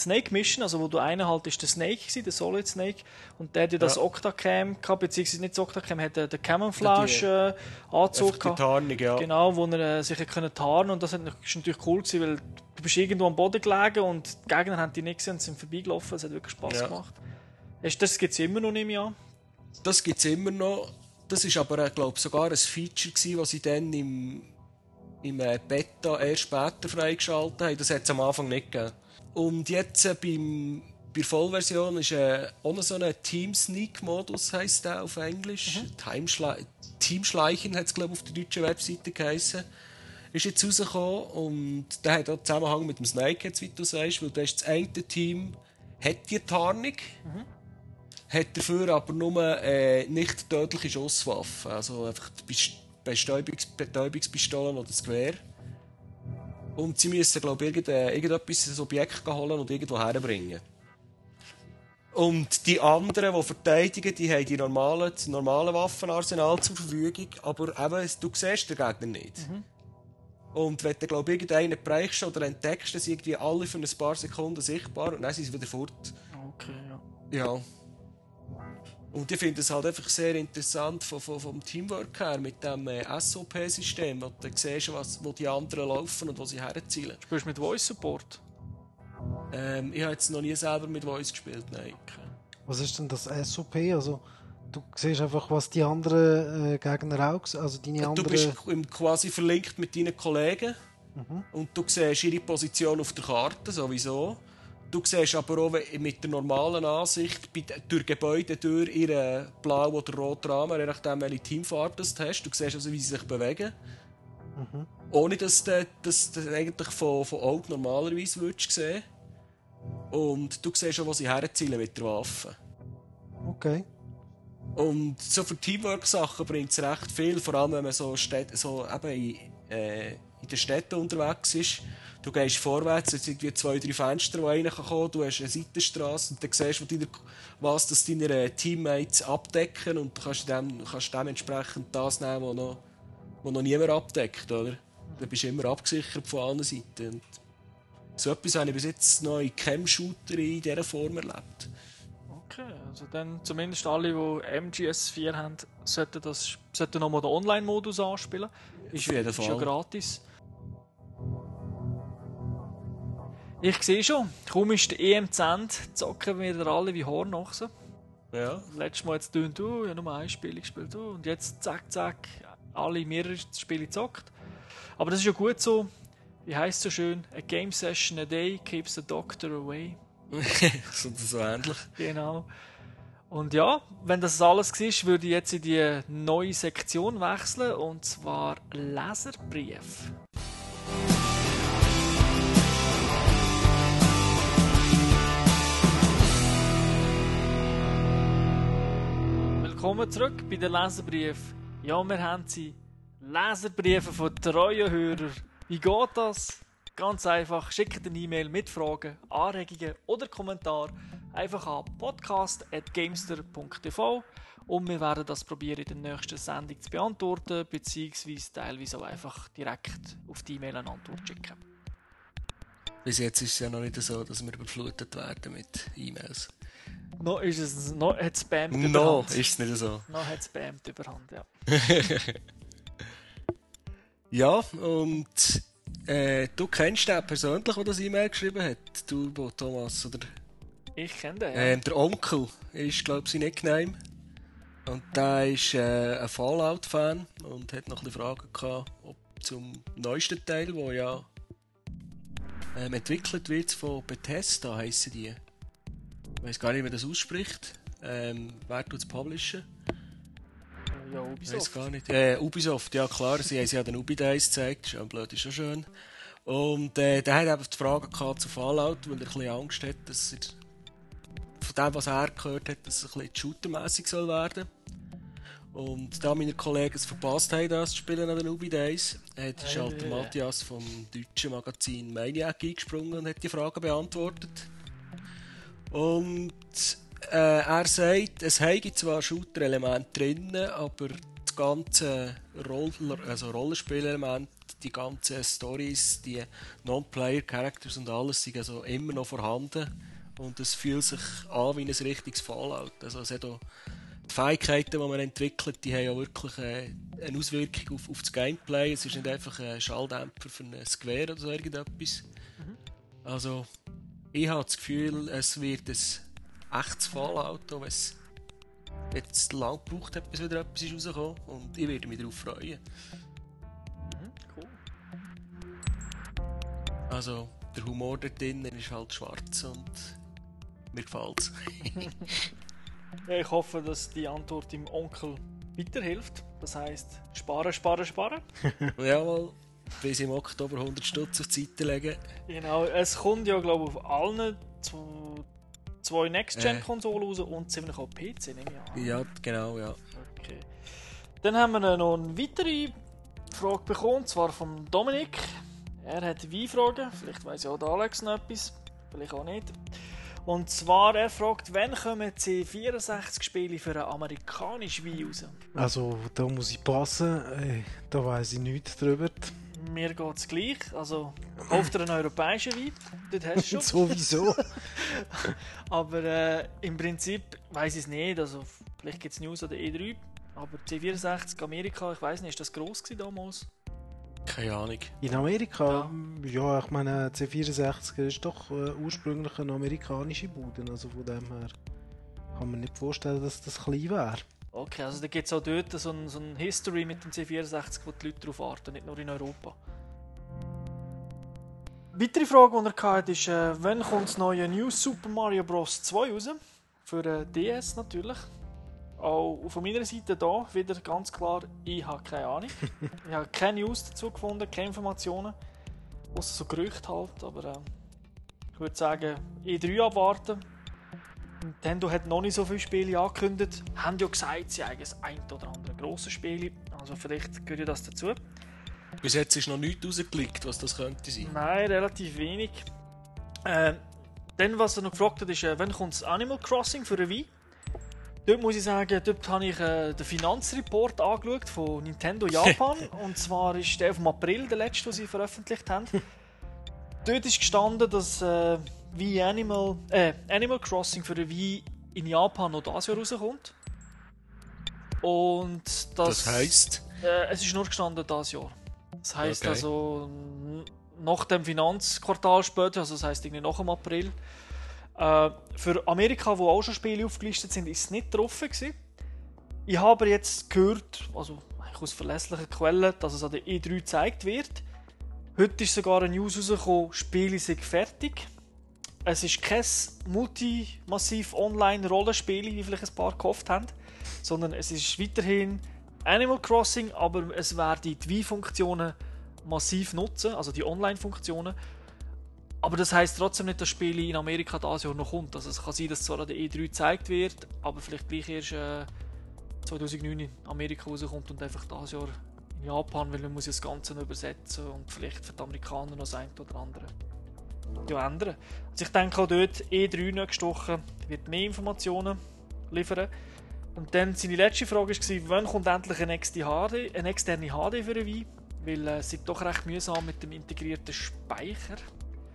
Snake Mission, also wo du einen halt ist der Snake gewesen, der Solid Snake, und der hat ja das Ja. Octacam gehabt, beziehungsweise nicht das Octacam, hat äh, den Camouflage äh, Anzug Einfach die gehabt. Tarnung, ja. Genau, wo er äh, sich können tarnen und das hat, ist natürlich cool gewesen, weil du bist irgendwo am Boden gelegen und die Gegner haben die nicht gesehen und sind vorbeigelaufen. Es hat wirklich Spaß Ja. gemacht. Das gibt es immer noch nicht mehr. Das gibt es immer noch. Das ist aber, äh, glaube sogar ein Feature gewesen, das sie dann im, im äh, Beta erst später freigeschaltet haben. Das hat es am Anfang nicht gegeben. Und jetzt äh, beim, bei der Vollversion ist äh, auch noch so ein Team-Sneak-Modus, heisst der auf Englisch. Timeschle Teamschleichen hat es, glaube auf der deutschen Webseite geheißen. Ist jetzt rausgekommen und der hat auch Zusammenhang mit dem Snake, jetzt, wie du sagst, weil da ist das eine Team hat die Tarnung hat dafür aber nur äh, nicht tödliche Schusswaffen. Also einfach die Bes- Bestäubungs Betäubungspistolen oder das Gewehr. Und sie müssen, glaube ich, irgend, irgendetwas, ein Objekt holen und irgendwo herbringen. Und die anderen, die verteidigen, die haben die normalen, das normale Waffenarsenal zur Verfügung, aber eben, du siehst den Gegner nicht. Und wenn du, glaube ich, irgendeinen brechst oder entdeckst, dann sind irgendwie alle für ein paar Sekunden sichtbar und dann sind sie wieder fort. Okay, ja. Ja. Und ich finde es halt einfach sehr interessant vom, vom, vom Teamwork her mit dem äh, SOP-System, wo du siehst, was, wo die anderen laufen und wo sie herzielen. Spielst du mit Voice Support? Ähm, ich habe jetzt noch nie selber mit Voice gespielt, nein. Was ist denn das SOP? Also, du siehst einfach, was die anderen äh, Gegner auch sehen. Also, deine Du anderen. bist im- quasi verlinkt mit deinen Kollegen Mhm. und du siehst ihre Position auf der Karte sowieso. Du siehst aber auch mit der normalen Ansicht durch Gebäude durch ihren blau oder roten Rahmen, je nachdem welche Teamfarbe das du hast. Du siehst also, wie sie sich bewegen. Mhm. Ohne dass du das eigentlich von, von Auge normalerweise würdest sehen. Und du siehst auch, wo sie herzielen mit der Waffe. Okay. Und so für Teamwork-Sachen bringt es recht viel, vor allem wenn man so, Städt, so eben in, äh, in den Städten unterwegs ist. Du gehst vorwärts, es sind irgendwie zwei, drei Fenster, die rein kommen können, du hast eine Seitenstraße und dann siehst du, was das deine äh, Teammates abdecken und du kannst, dem, kannst dementsprechend das nehmen, was noch, was noch niemand abdeckt, oder? Du bist immer abgesichert von allen Seiten. Und so etwas habe ich bis jetzt noch in Cam-Shooter in dieser Form erlebt. Okay, also dann zumindest alle, die MGS4 haben, sollten, das, sollten nochmal den Online-Modus anspielen. Ist, Auf jeden ist ja Fall. gratis. Ich sehe schon, kaum ist der EM zu Ende, zocken wieder alle wie Hornochsen. Ja. Letztes Mal jetzt tun du, ja nur ein Spiel gespielt, du. Und jetzt zack, zack, alle mehrere Spiele gezockt. Aber das ist ja gut so. Wie heißt es so schön? A game session a day keeps the doctor away. so, so ähnlich. Genau. Und ja, wenn das alles war, würde ich jetzt in die neue Sektion wechseln und zwar Leserbrief. Willkommen zurück bei den Leserbriefen. Ja, wir haben sie Leserbriefe von treuen Hörern. Wie geht das? Ganz einfach, schickt eine E-Mail mit Fragen, Anregungen oder Kommentaren einfach an podcast.gamester.tv und wir werden das probieren in der nächsten Sendung zu beantworten, beziehungsweise teilweise auch einfach direkt auf die E-Mail eine Antwort schicken. Bis jetzt ist es ja noch nicht so, dass wir überflutet werden mit E-Mails. Noch ist es, noch hat es spammt No, überhand. ist es nicht so. Noch hat es spammt überhand, ja. Ja, und äh, du kennst den persönlich, der das E-Mail geschrieben hat? Du, Thomas, oder? Ich kenne den, ja. Ähm, der Onkel ist, glaube ich, sein Nickname. Und der ist äh, ein Fallout-Fan und hat noch ein Fragen gehabt, ob zum neuesten Teil, wo ja ähm, entwickelt wird von Bethesda, heissen die. Ich weiß gar nicht, wie das ausspricht. Ähm, wer tut es publishen? Ja, Ubisoft. weiß gar nicht. Äh, Ubisoft, ja klar, sie haben ja den Ubi Days gezeigt, ist ja blöd, ist schon schön. Und äh, der hat einfach die Frage gehabt zu Fallout, weil er ein bisschen Angst hat, dass er von dem, was er gehört hat, dass es ein bisschen shootermässig soll werden. Und da meine Kollegen es verpasst haben, das zu spielen an den Ubi Days, hat ist halt der. Matthias vom deutschen Magazin Maniac eingesprungen und hat die Fragen beantwortet. Und äh, er sagt, es habe zwar Shooter-Elemente drin, aber das ganze Roll also Rollenspielelement, die ganzen Stories, die Non-Player-Characters und alles sind also immer noch vorhanden. Und es fühlt sich an wie ein richtiges Fallout. Also es hat auch die Fähigkeiten, die man entwickelt, die haben ja wirklich äh, eine Auswirkung auf, auf das Gameplay. Es ist nicht einfach ein Schalldämpfer für ein Gewehr oder so irgendetwas. Also, ich habe das Gefühl, es wird ein echtes Fallout, wenn es jetzt lang gebraucht hat, bis wieder etwas ist rausgekommen. Und ich werde mich darauf freuen. Cool. Also, der Humor dort drinnen ist halt schwarz und mir gefällt es. Ja, ich hoffe, dass die Antwort dem Onkel weiterhilft. Das heisst, sparen, sparen, sparen. Jawohl, bis im Oktober 100 Stutz auf die Seite legen. Genau, es kommt ja, glaube ich, auf allen zw- zwei Next-Gen-Konsolen raus und ziemlich auch PC, nehme ich an. Ja, genau, ja. Okay. Dann haben wir noch eine weitere Frage bekommen, und zwar von Dominik. Er hat Wein-Fragen, vielleicht weiß ja auch der Alex noch etwas, vielleicht auch nicht. Und zwar, er fragt, wann kommen C64-Spiele für eine amerikanische Wein raus? Also, da muss ich passen. Äh, da weiß ich nichts drüber. Mir geht es gleich. Also, kauft ihr einen europäischen Wein? Dort hast du schon. Sowieso. Aber äh, im Prinzip weiß ich es nicht. Also, vielleicht gibt es News an der E3. Aber C64 Amerika, ich weiß nicht, ist das gross gewesen damals? Keine Ahnung. In Amerika? Ja, ich meine, C64 ist doch äh, ursprünglich eine amerikanische Bude. Also von dem her kann man nicht vorstellen, dass das klein wäre. Okay, also da gibt es auch dort so ein, so ein History mit dem C64, wo die Leute darauf warten, nicht nur in Europa. weitere Frage, die er hatte, ist, äh, wann kommt das neue New Super Mario Bros. 2 raus? Für äh, DS natürlich. Auch von meiner Seite da wieder ganz klar, ich habe keine Ahnung. ich habe keine News dazu gefunden, keine Informationen. Außer so Gerüchte halt, aber äh, ich würde sagen, E3 abwarten. Nintendo hat noch nicht so viele Spiele angekündigt. Haben ja gesagt, sie haben das ein oder andere grosse Spiel. Also vielleicht gehört ja das dazu. Bis jetzt ist noch nichts rausgelegt, was das könnte sein. Nein, relativ wenig. Äh, dann, was er noch gefragt hat, ist, äh, wann kommt das Animal Crossing für eine Wii? Dort muss ich sagen, dort habe ich äh, den Finanzreport angeschaut von Nintendo Japan. und zwar ist der vom April, der letzte, den sie veröffentlicht haben. dort ist gestanden, dass äh, Wii Animal, äh, Animal Crossing für eine Wii in Japan noch dieses Jahr rauskommt. Und das, Das heisst? Äh, es ist nur gestanden dieses Jahr. Das heisst Okay. also nach dem Finanzquartal später, also das heisst irgendwie nach dem April. Äh, für Amerika, wo auch schon Spiele aufgelistet sind, ist es nicht getroffen gewesen. Ich habe jetzt gehört, also aus verlässlichen Quellen, dass es an der E3 gezeigt wird. Heute ist sogar eine News rausgekommen, Spiele sind fertig. Es ist kein multi-massiv Online-Rollenspiel, wie vielleicht ein paar gehofft haben, sondern es ist weiterhin Animal Crossing, aber es werden die Wii-Funktionen massiv nutzen, also die Online-Funktionen. Aber das heißt trotzdem nicht, dass das Spiel in Amerika dieses Jahr noch kommt. Also es kann sein, dass es zwar an der E3 gezeigt wird, aber vielleicht gleich erst äh, 2009 in Amerika rauskommt und einfach dieses Jahr in Japan, weil man muss ja das Ganze noch übersetzen und vielleicht für die Amerikaner noch das eine oder andere ja, ändern. Also ich denke auch dort, E3 nächste Woche wird mehr Informationen liefern. Und dann seine letzte Frage war, wann kommt endlich eine, externe HD, eine externe HD für eine Wii? Weil äh, es ist doch recht mühsam mit dem integrierten Speicher.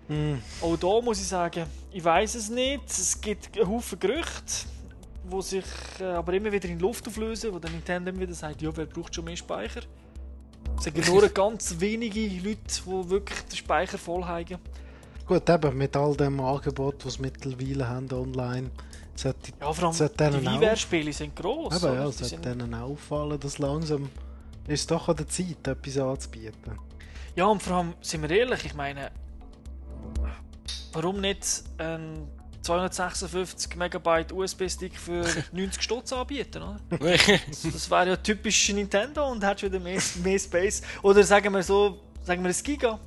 Hm. Auch da muss ich sagen, ich weiß es nicht. Es gibt einen Haufen Gerüchte, die sich äh, aber immer wieder in Luft auflösen, wo der Nintendo immer wieder sagt, ja, wer braucht schon mehr Speicher? Es sind nur ganz wenige Leute, die wirklich den Speicher voll haben. Gut, eben mit all dem Angebot, das sie mittlerweile haben online, sollte, Ja, vor allem sollte die WiiWare-Spiele sind gross. Eben, ja, Die sollte sind- denen auch auffallen, dass langsam ist es doch an der Zeit, etwas anzubieten. Ja, und vor allem, sind wir ehrlich, ich meine, warum nicht ein 256 Megabyte USB-Stick für 90 Stutz anbieten, oder? das wäre ja typisch Nintendo und hättest wieder mehr, mehr Space. Oder sagen wir so, sagen wir ein Giga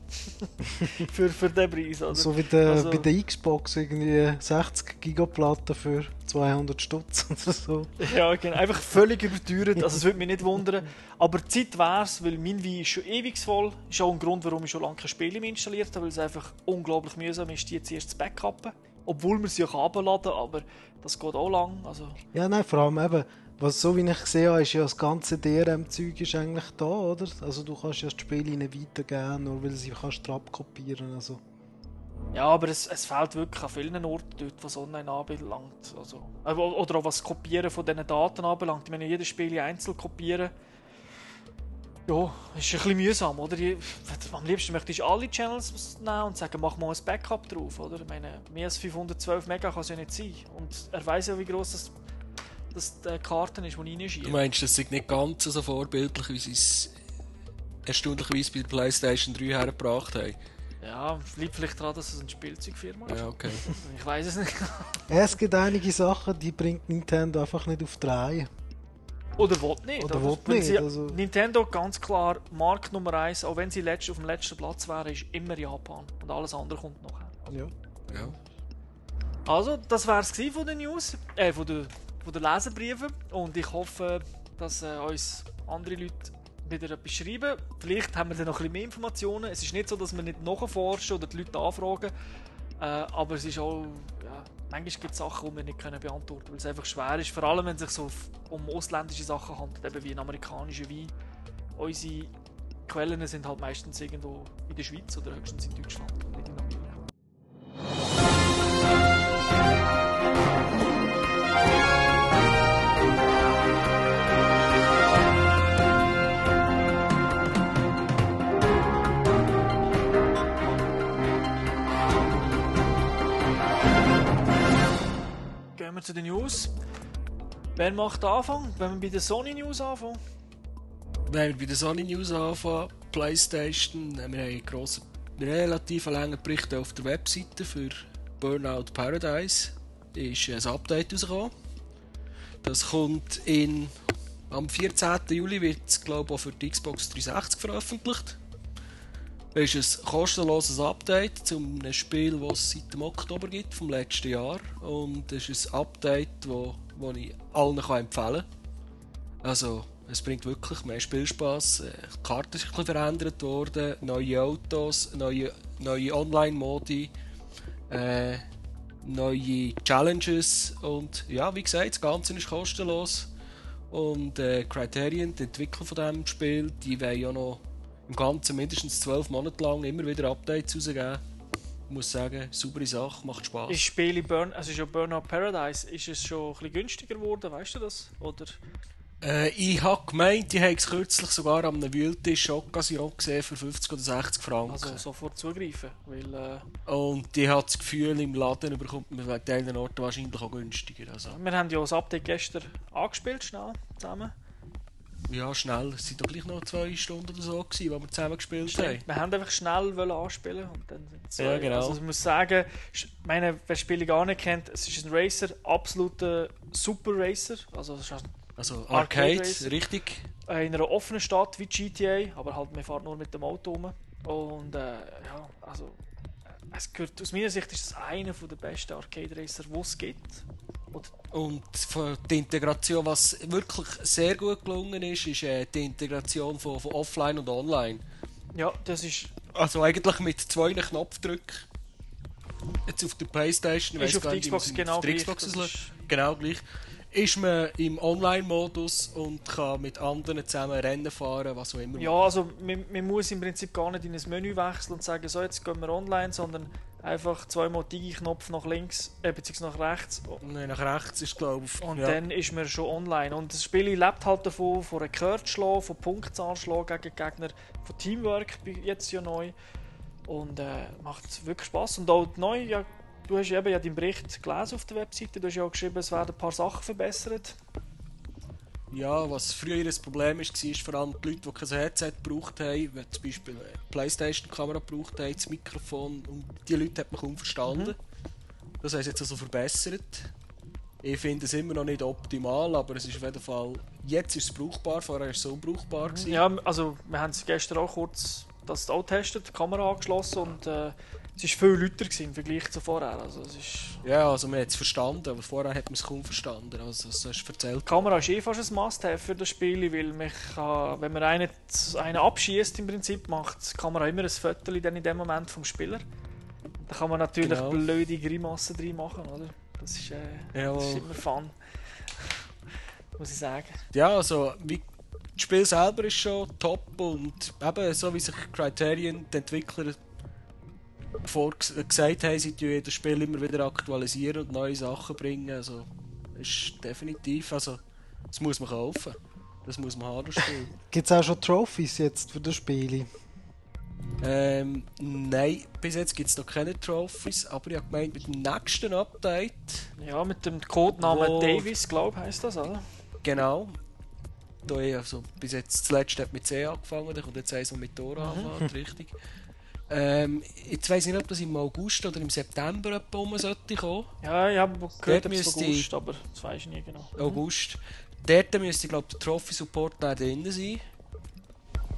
für, für den Preis, oder? So wie der, Also- bei der Xbox irgendwie 60 Gigaplatten für 200 Stutz oder so. Ja, genau. Einfach völlig überteuert. Also, es würde mich nicht wundern. Aber Zeit wäre es, weil mein Wii ist schon ewig voll. Ist auch ein Grund, warum ich schon lange keine Spiele mehr installiert habe, weil es einfach unglaublich mühsam ist, die jetzt erst zu backuppen. Obwohl man sie auch herunterladen kann, aber das geht auch lang. Also, Ja, nein, vor allem eben, was so wie ich gesehen habe, ist ja das ganze DRM-Zeug eigentlich da, oder? Also du kannst ja die Spiele nicht weitergeben, nur weil sie kannst du abkopieren, also. ja, aber es, es fehlt wirklich an vielen Orten dort, was online anbelangt. Also, äh, oder auch was das Kopieren von diesen Daten anbelangt. Ich meine, jedes Spiel einzeln kopieren, ja, ist ein bisschen mühsam, oder? Ich- Am liebsten möchte ich alle Channels nehmen und sagen, mach mal ein Backup drauf, oder? Ich meine, mehr als 512 Mega kann es ja nicht sein. Und er weiß ja, wie groß das, das die Karten ist, die ich Du reinschiebe. meinst, das ist nicht ganz so vorbildlich, wie sie es erstaunlicherweise bei der PlayStation 3 hergebracht haben? Ja, liegt vielleicht daran, dass es eine Spielzeugfirma ist. Ja, okay. Ich weiß es nicht. Es gibt einige Sachen, die bringt Nintendo einfach nicht auf die Reihe. Oder will nicht. Oder oder? will nicht, Sie, also- Nintendo ganz klar Markt Nummer 1, auch wenn sie letzt, auf dem letzten Platz wären, ist immer Japan. Und alles andere kommt nachher. Ja. Ja. Also, das war es von den News, äh, von den, von den Leserbriefen. Und ich hoffe, dass äh, uns andere Leute wieder etwas schreiben. Vielleicht haben wir dann noch ein bisschen mehr Informationen. Es ist nicht so, dass wir nicht nachforschen oder die Leute anfragen. Äh, aber es ist auch, ja, manchmal gibt es Sachen, die wir nicht können beantworten können, weil es einfach schwer ist. Vor allem, wenn es sich so um ausländische Sachen handelt, eben wie ein amerikanischer Wein. Unsere Quellen sind halt meistens irgendwo in der Schweiz oder höchstens in Deutschland und nicht in Amerika. Wir zu den News. Wer macht den Anfang? Wenn wir bei der Sony News anfangen? Wenn wir bei der Sony News anfangen, PlayStation, äh, wir haben einen grossen relativ langen Bericht auf der Webseite für Burnout Paradise ist ein Update rausgekommen. Das kommt in, am 14. Juli wird es glaube ich auch für die Xbox 360 veröffentlicht. Ist ein kostenloses Update zu einem Spiel, das es seit dem Oktober gibt, vom letzten Jahr. Und es ist ein Update, das ich allen kann empfehlen kann. Also, es bringt wirklich mehr Spielspaß. Äh, Die Karte ist ein bisschen verändert worden, neue Autos, neue, neue Online-Modi, äh, neue Challenges und ja, wie gesagt, das Ganze ist kostenlos. Und äh, Criterion, die Entwickler von diesem Spiel, die wollen ja noch im Ganzen mindestens zwölf Monate lang immer wieder Updates rausgeben. Ich muss sagen, saubere Sache, macht Spaß. Ist Spiel Burn, also ja Burnout Paradise, ist es schon ein bisschen günstiger geworden, weißt du das? Oder? Äh, ich habe gemeint, ich habe es kürzlich sogar am Wühltisch Occasion gesehen für 50 oder 60 Franken. Also sofort zugreifen, weil... Äh, Und ich habe das Gefühl, im Laden bekommt man an teilen Orten wahrscheinlich auch günstiger. Also, wir haben ja das Update gestern angespielt, schnell, zusammen. Ja, schnell. Es waren doch gleich noch zwei Stunden oder so, gewesen, wo wir zusammen gespielt haben. Wir haben einfach schnell wollen anspielen und dann sind zwei. Ja, genau. Also ich muss sagen, meine, wer das Spiel gar nicht kennt, es ist ein Racer, absoluter Super Racer. Also, es ist ein Also Arcade, Racer. richtig. Äh, in einer offenen Stadt wie GTA, aber halt, man fährt nur mit dem Auto rum. Und äh, ja, also es gehört, aus meiner Sicht ist es einer der besten Arcade Racer, die es gibt. Und der Integration, was wirklich sehr gut gelungen ist, ist äh, die Integration von, von Offline und Online. ja, das ist Also eigentlich mit zwei Knopfdrücken. Jetzt auf der Playstation, Ist weiss auf gar der Xbox genau gleich, Xbox Genau gleich. Ist man im Online-Modus und kann mit anderen zusammen Rennen fahren, was auch immer. Ja, also man, man muss im Prinzip gar nicht in ein Menü wechseln und sagen, so jetzt gehen wir online, sondern einfach zweimal Digi-Knopf nach links, äh, beziehungsweise nach rechts Nein, nach rechts ist glaube ich. und ja. dann ist man schon online. Und das Spiel lebt halt davon, von Rekordschlag, von Punktzahl schlagen gegen Gegner, von Teamwork, jetzt ja neu. Und äh, macht wirklich Spaß. Und auch neu, ja, du hast eben ja deinen Bericht gelesen auf der Webseite, du hast ja auch geschrieben, es werden ein paar Sachen verbessert. Ja, was früher ein Problem ist, war vor allem die Leute, die kein Headset gebraucht haben, wenn zum Beispiel eine Playstation-Kamera gebraucht haben, das Mikrofon, und die Leute hat man kaum verstanden. Das haben sie jetzt also verbessert. Ich finde es immer noch nicht optimal, aber es ist auf jeden Fall, jetzt ist es brauchbar, vorher war es so unbrauchbar. gewesen. Ja, also wir haben es gestern auch kurz das auch getestet, die Kamera angeschlossen und äh, es war viel gewesen im Vergleich zu vorher. Also es ist Ja, also man hat es verstanden, aber vorher hat man es kaum verstanden. Also das hast du erzählt. Die Kamera ist eh fast ein Must-Have für das Spiel, weil man kann, wenn man einen, einen abschießt im Prinzip, macht die Kamera immer ein Foto dann in dem Moment vom Spieler. Da kann man natürlich Genau. blöde Grimassen drin machen, oder? Das ist, äh, das ist immer fun. Muss ich sagen. Ja, also wie, das Spiel selber ist schon top und eben so wie sich Criterion, die Entwickler gesagt haben, sie tun das Spiel immer wieder aktualisieren und neue Sachen bringen. Also ist definitiv, also das muss man kaufen. Das muss man haben, das Spiel. Gibt es auch schon Trophies jetzt für das Spiel? ähm, nein, bis jetzt gibt es noch keine Trophies, aber ich habe gemeint, mit dem nächsten Update, Ja, mit dem Codenamen Wo- Davis, glaube ich, heisst das, oder? genau, da ich also bis jetzt zuletzt hat mit C angefangen, dann kommt jetzt eins, das mit Dora Mhm. anfängt, richtig. Ähm, jetzt weiß ich nicht, ob das im August oder im September etwa rum sollte kommen. Ja, ich habe gehört, Dort es August, aber das weiß ich nie genau. August. Dort müsste, glaube der Trophy-Support da drin sein.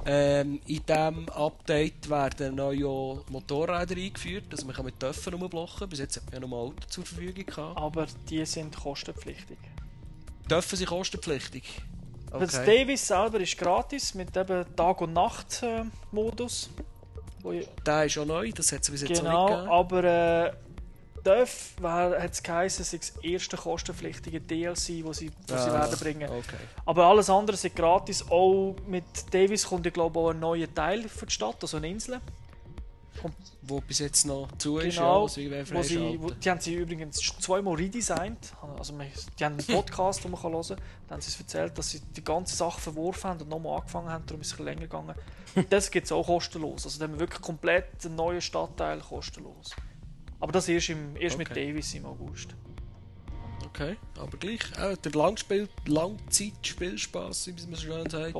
Ähm, in diesem Update werden neue Motorräder eingeführt, also man kann mit Töpfen rumblocken. Bis jetzt hat man ja nur Auto zur Verfügung gehabt. Aber die sind kostenpflichtig. Töpfen sind kostenpflichtig. Das Davis selber ist gratis mit eben Tag- und Nacht-Modus. Der ist auch neu, das hat es bis jetzt genau, nicht gegeben. aber äh, Dörf hat es geheißen, sei das erste kostenpflichtige DLC, wo sie, wo sie Ah, werden bringen. okay. Aber alles andere sind gratis. Auch mit Davis kommt ja glaube ich auch ein neuer Teil für die Stadt, also eine Insel. Wo bis jetzt noch zu ist, ja, Genau, wo sie, wo, die haben sie übrigens zweimal redesigned. Also wir- die haben einen Podcast, den man kann hören kann. Da haben sie es erzählt, dass sie die ganze Sache verworfen haben und nochmal angefangen haben. Darum ist es ein bisschen länger gegangen. Und das gibt es auch kostenlos. Also da haben wir wirklich komplett einen neuen Stadtteil kostenlos. Aber das erst, im, erst mit Okay. Davis im August. Okay, aber gleich. Auch der Langspiel Langzeitspielspaß, wie man so schön sagt,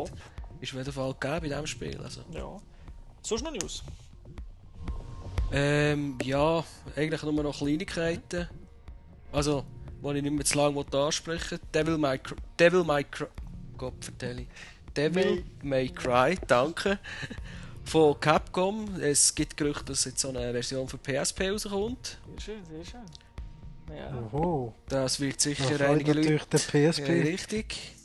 ist auf jeden Fall gegeben in diesem Spiel. Also. Ja. Sonst noch News? Ähm, ja, eigentlich nur noch Kleinigkeiten. Also, die ich nicht mehr zu lange ansprechen. Devil May Cry. Devil May Cry. Gott vertelle. Devil May Cry, danke. Von Capcom. Es gibt Gerüchte, dass jetzt so eine Version für PSP rauskommt. Sehr schön, sehr schön. Ja. Oho. Das wird sicher Da einige natürlich Leute. der PSP. Ja, richtig.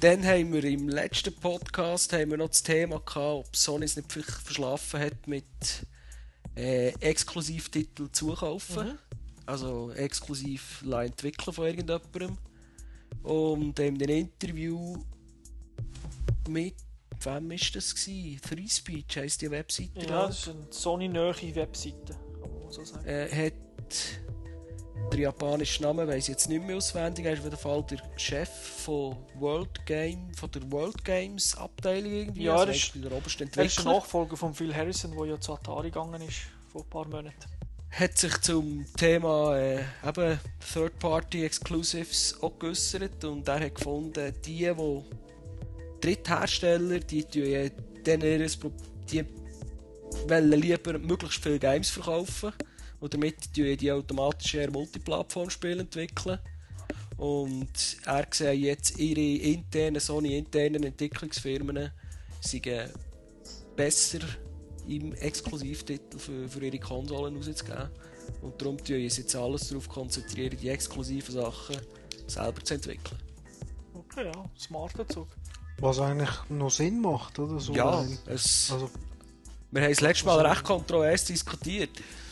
Dann haben wir im letzten Podcast haben wir noch das Thema gehabt, ob Sony es nicht vielleicht verschlafen hat mit äh, Exklusivtiteln zukaufen. Mhm. Also exklusiv entwickeln von irgendjemandem. Und in dem Interview mit wem ist das gewesen? Three Speech heisst die Webseite. Ja, glaub. das ist eine Sony-nähe Webseite, kann man so sagen. äh, hat der japanische Name weiß jetzt nicht mehr auswendig. Er ist auf Fall der Chef von World Game, von der World Games Abteilung irgendwie. Ja, also er ist- der oberste Er ist der Entwickler. Nachfolger von Phil Harrison, der ja zu Atari gegangen ist, vor ein paar Monaten. Hat sich zum Thema äh, eben Third-Party Exclusives auch geäußert und er hat gefunden, die, die Dritthersteller, die tun ihres die wollen lieber möglichst viele Games verkaufen und damit tun die automatisch eher Multiplattform-Spiele entwickeln. Und er sieht jetzt ihre internen, Sony-internen Entwicklungsfirmen seien besser im Exklusivtitel für, für ihre Konsolen rauszugeben. Und darum tun sie jetzt alles darauf konzentrieren, die exklusiven Sachen selber zu entwickeln. Okay, ja, smarter Zug. Was eigentlich noch Sinn macht, oder? So Ja, es, also, wir haben es letztes Mal recht kontrovers diskutiert.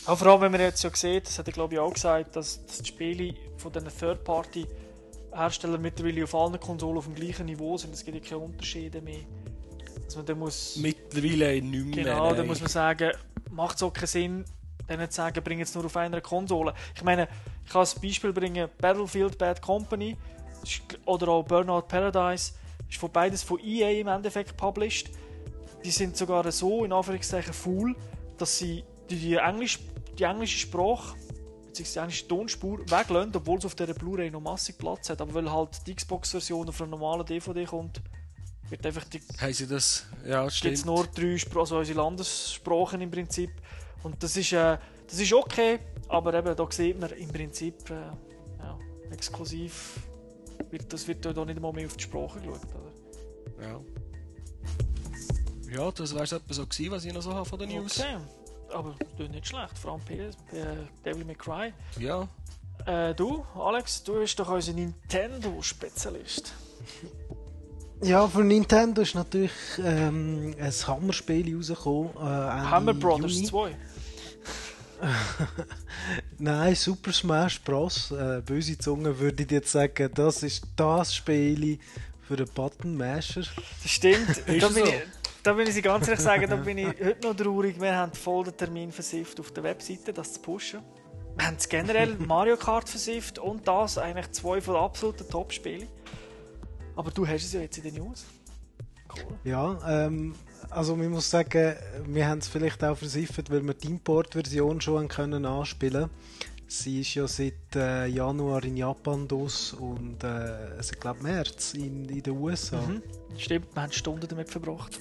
Auch vor allem, wenn man jetzt ja sieht, das hat er glaube ich auch gesagt, dass, die Spiele von diesen Third-Party-Herstellern mittlerweile auf allen Konsolen auf dem gleichen Niveau sind. Es gibt ja keine Unterschiede mehr. Dass man muss... Mittlerweile nicht mehr. Genau, dann nein. muss man sagen, macht es auch keinen Sinn, denen zu sagen, bring jetzt nur auf einer Konsole. Ich meine, ich kann als Beispiel bringen, Battlefield Bad Company oder auch Burnout Paradise ist von beides von EA im Endeffekt published. Die sind sogar so, in Anführungszeichen, full, dass sie die, die, Englisch, die englische Sprache die englische Tonspur weglassen, obwohl es auf dieser Blu-ray noch massig Platz hat. Aber weil halt die Xbox-Version auf einer normalen DVD kommt, wird einfach die Haben sie das? Ja, gibt stimmt. es nur drei Spr also unsere Landessprachen im Prinzip. Und das ist, äh, das ist okay, aber eben, da sieht man im Prinzip äh, ja, exklusiv, wird, das wird da nicht mal mehr auf die Sprache geschaut. Oder? Ja. Ja, das es etwa so gewesen, was ich noch so habe von den News. Okay, aber ist nicht schlecht, vor allem PS, äh, Devil May Cry. Ja. Äh, du, Alex, du bist doch unser Nintendo-Spezialist. ja, für Nintendo ist natürlich ähm, ein Hammerspiel rausgekommen. Äh, Hammer Brothers Juni. 2. Nein, Super Smash Bros. Äh, böse Zunge würde ich jetzt sagen, das ist das Spiel für einen Button Masher. Das stimmt. Ist da, bin so? ich, da bin ich Sie ganz ehrlich sagen, da bin ich heute noch traurig. Wir haben voll den Termin versifft auf der Webseite, das zu pushen. Wir haben generell Mario Kart versifft und das eigentlich zwei von den absoluten Top-Spielen. Aber du hast es ja jetzt in den News. Ja, ähm, also man muss sagen, wir haben es vielleicht auch versiffert, weil wir die Import-Version schon können anspielen Sie ist ja seit äh, Januar in Japan dos und äh, also, ich glaube März in, in den USA. Mhm. Stimmt, wir haben Stunden damit verbracht.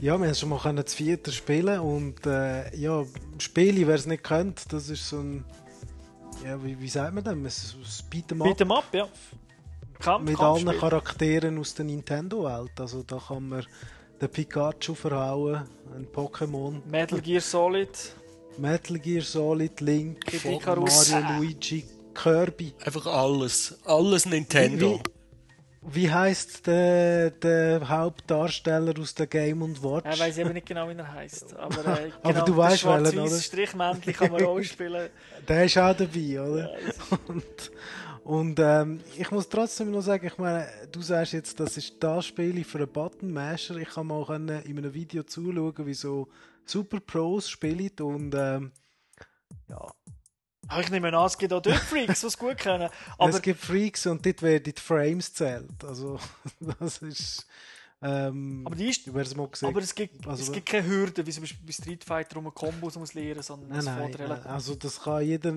Ja, wir haben schon mal können das vierte spielen und äh, ja, Spiele, wer es nicht kennt, das ist so ein, ja, wie, wie sagt man das? Ein Beat'em Up. Beat'em Up, ja. Kampf, Mit allen Kampfspiel. Charakteren aus der Nintendo-Welt. Also da kann man den Pikachu verhauen, ein Pokémon. Metal Gear Solid. Metal Gear Solid, Link. Mario, Luigi, Kirby. Einfach alles. Alles Nintendo. Wie, wie heißt der, der Hauptdarsteller aus der Game Watch? Ich weiß eben nicht genau, wie er heißt. Aber, äh, Aber genau, du weißt das welchen, oder? Strichmännchen kann man auch spielen. Der ist auch dabei, oder? und und ähm, ich muss trotzdem noch sagen, ich meine, du sagst jetzt, das ist das Spiel für einen Button Masher. Ich kann mal können in einem Video zuschauen, wie so Super Pros spielen und ähm, ja. Aber ich nehme an, es gibt auch dort Freaks, die es gut können. Aber es gibt Freaks und dort werden die Frames zählt. Also das ist ähm, Aber die ist, aber es gibt, also, es gibt keine Hürde, wie zum Beispiel bei Street Fighter, wo man Kombos muss lernen muss, sondern Nein, es nein, fällt relativ. also das kann jeder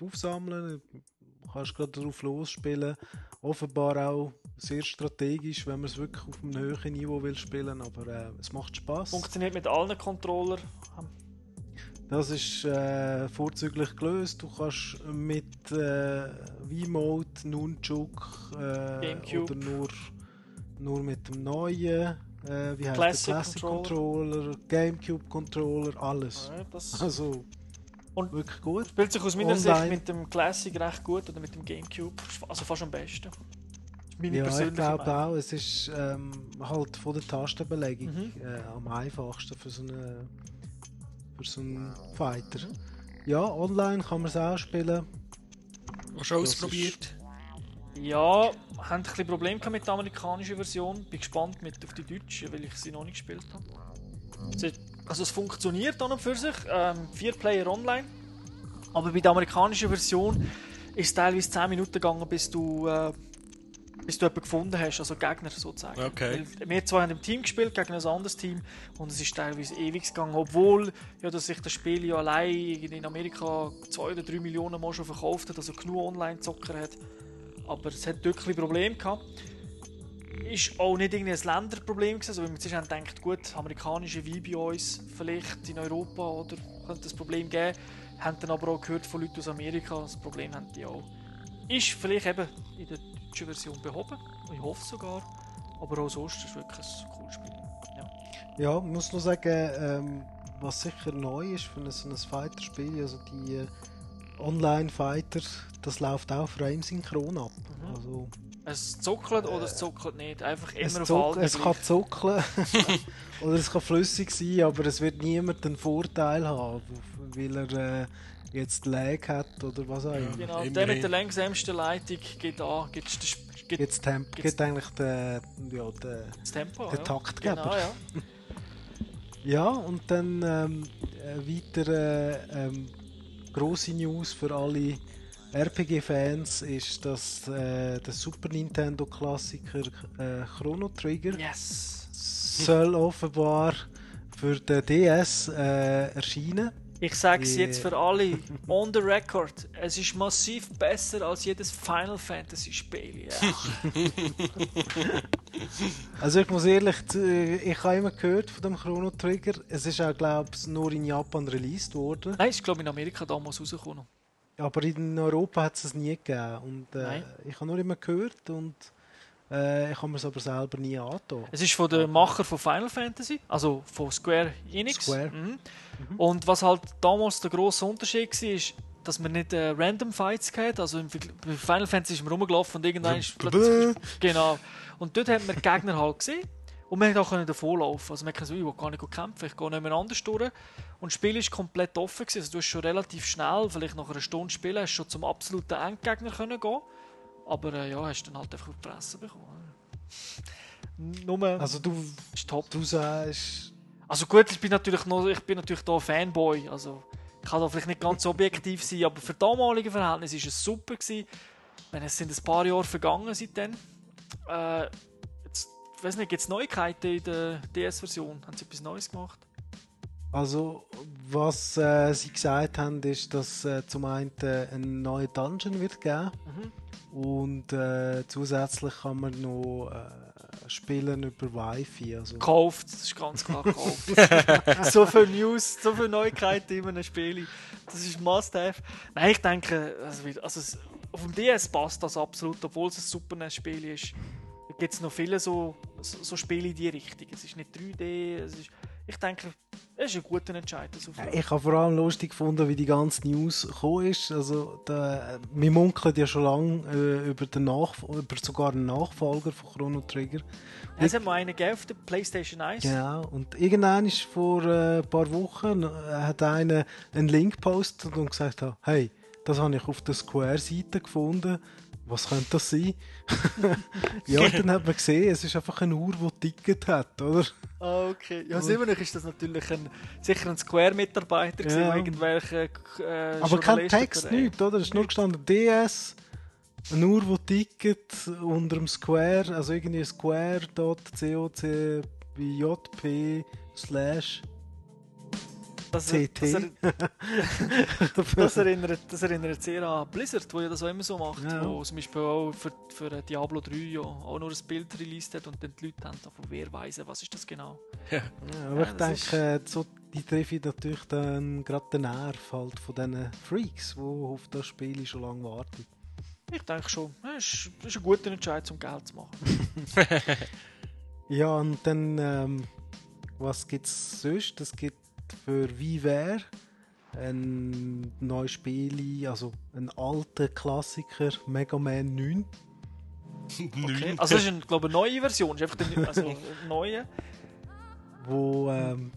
aufsammeln. Du kannst gerade darauf losspielen. Offenbar auch sehr strategisch, wenn man es wirklich auf einem höheren Niveau will spielen, aber äh, es macht Spaß. Funktioniert mit allen Controller. Das ist äh, vorzüglich gelöst. Du kannst mit äh, V-Mode, Nunchuk äh, oder nur, nur mit dem neuen, äh, wie heißt Classic der Classic Controller. Controller, Gamecube Controller, alles. Ja, das- Also Und wirklich gut. Spielt sich aus meiner Online. Sicht mit dem Classic recht gut oder mit dem Gamecube. Also fast am besten. Meine Ja, ich glaube auch, es ist ähm, halt von der Tastenbelegung Mhm. äh, am einfachsten für so, eine, für so einen Fighter. Ja, online kann man es auch spielen. Hast du ausprobiert? Ja, haben ein bisschen Probleme mit der amerikanischen Version. Bin gespannt mit auf die deutsche, weil ich sie noch nicht gespielt habe. Also es funktioniert an und für sich, ähm, vier Player online. Aber bei der amerikanischen Version ist es teilweise 10 Minuten gegangen, bis du, äh, bis du jemanden gefunden hast, also Gegner sozusagen. Okay. Weil wir zwei haben im Team gespielt gegen ein anderes Team und es ist teilweise ewig gegangen, obwohl ja, dass sich das Spiel ja allein in Amerika 2 oder 3 Millionen Mal schon verkauft hat, also genug Online-Zocker hat. Aber es hat wirklich Probleme gehabt. Ist auch nicht irgendwie ein Länderproblem gewesen, also wenn wir zuerst haben gedacht, gut, amerikanische wie bei uns vielleicht in Europa oder könnte es Problem geben, haben dann aber auch gehört von Leuten aus Amerika, das Problem haben die auch. Ist vielleicht eben in der deutschen Version behoben, ich hoffe sogar, aber auch sonst ist es wirklich ein cooles Spiel. Ja. Ja, ich muss nur sagen, ähm, was sicher neu ist für ein, so ein Fighter-Spiel, also die äh, Online-Fighter, das läuft auch frame-synchron ab. Mhm. Also, Es zuckelt oder es zuckelt nicht, einfach immer es, auf zuck, es kann gleich. zuckeln oder es kann flüssig sein, aber es wird niemand einen Vorteil haben, weil er äh, jetzt Lag hat oder was auch immer. Genau, der mit der langsamsten Leitung geht an, gibt das, gibt Jetzt Temp geht eigentlich der, ja, der, das Tempo. der ja. Taktgeber. Genau, ja. Ja, und dann ähm, äh, weiter äh, ähm, grosse News für alle RPG-Fans ist, dass äh, der Super Nintendo Klassiker äh, Chrono Trigger Yes! soll offenbar für den DS äh, erscheinen. Ich sage es Die- jetzt für alle, on the record, es ist massiv besser als jedes Final Fantasy Spiel. Ja. Also ich muss ehrlich, zu- ich habe immer gehört von dem Chrono Trigger. Es ist auch glaube ich nur in Japan released worden. Nein, ist glaube ich in Amerika damals rausgekommen. Aber in Europa hat es es nie gegeben. Und äh, ich habe nur immer gehört und äh, ich habe mir es aber selber nie angetan. Es ist von den Macher von Final Fantasy, also von Square Enix. Square. Mhm. Und was halt damals der grosse Unterschied war, ist, dass man nicht äh, Random Fights hatte. Also im Final Fantasy ist man rumgelaufen und irgendwann ist plötzlich. Genau. Und dort hat man Gegner halt gesehen. Und man konnte auch davonlaufen. Also man kann so, ich will gar nicht kämpfen, ich gehe nicht mehr anders durch. Und das Spiel ist komplett offen. Gewesen. Also du hast schon relativ schnell, vielleicht nach einer Stunde spielen, hast schon zum absoluten Endgegner können gehen. Aber äh, ja, hast dann halt einfach auf die Fresse bekommen. Nur Also du, ist top. du sagst, Also gut, ich bin natürlich noch, ich bin natürlich da Fanboy, also ich kann da vielleicht nicht ganz objektiv sein, aber für damalige Verhältnisse ist es super gewesen. Meine, es sind ein paar Jahre vergangen seitdem. Äh, jetzt, ich weiß nicht, gibt es Neuigkeiten in der DS-Version? Haben sie etwas Neues gemacht? Also was äh, sie gesagt haben, ist, dass äh, zum einen äh, ein neuer Dungeon wird geben und äh, zusätzlich kann man noch äh, spielen über Wi-Fi. Also, Gekauft, das ist ganz klar gekauft. so viel News, so viele Neuigkeiten in einem Spiel, das ist Must-Have. Nein, ich denke, also, also auf dem DS passt das absolut, obwohl es ein Super NES-Spiel ist. Da gibt es noch viele so, so, so Spiele in die Richtung. Es ist nicht 3D, es ist, ich denke, es ist ein guter Entscheid. Das. Ich habe vor allem lustig gefunden, wie die ganze News gekommen ist. Also, der, wir munkeln ja schon lange äh, über, den Nachf über sogar einen Nachfolger von Chrono Trigger. Es hat mal einen gegeben auf der PlayStation 1. Genau, und irgendwann ist vor äh, ein paar Wochen äh, hat einer einen Link gepostet und gesagt, hat, hey, das habe ich auf der Square-Seite gefunden. Was könnte das sein? ja, und dann hat man gesehen, es ist einfach eine Uhr, die Ticket hat, oder? Ah, okay. Ja, sicherlich ist das natürlich ein, sicher ein Square-Mitarbeiter, gewesen, Ja. der irgendwelche äh, Aber kein Text, nichts, oder? Es ist nur gestanden DS, eine Uhr, die Ticket unter dem Square, also irgendwie square.coc.jp slash Das, CT. das, er, das, erinnert, das erinnert sehr an Blizzard, wo ja das auch immer so macht. Ja. Wo zum Beispiel auch für, für Diablo 3 ja auch nur ein Bild released hat und dann die Leute haben davon, wer weiss, was ist das genau. Ja, aber ich Ja, das denke, äh, so, die treffen natürlich dann gerade den Nerv halt von diesen Freaks, die auf das Spiel schon lange warten. Ich denke schon, das ist, das ist ein guter Entscheid, um Geld zu machen. Ja, und dann, ähm, was gibt es sonst? Es gibt für WiiWare ein neues Spiel, also ein alter Klassiker, Mega Man 9. Okay. Also das ist, ein, glaube ich, eine neue Version, ist einfach der, also eine neue. Wo, ähm,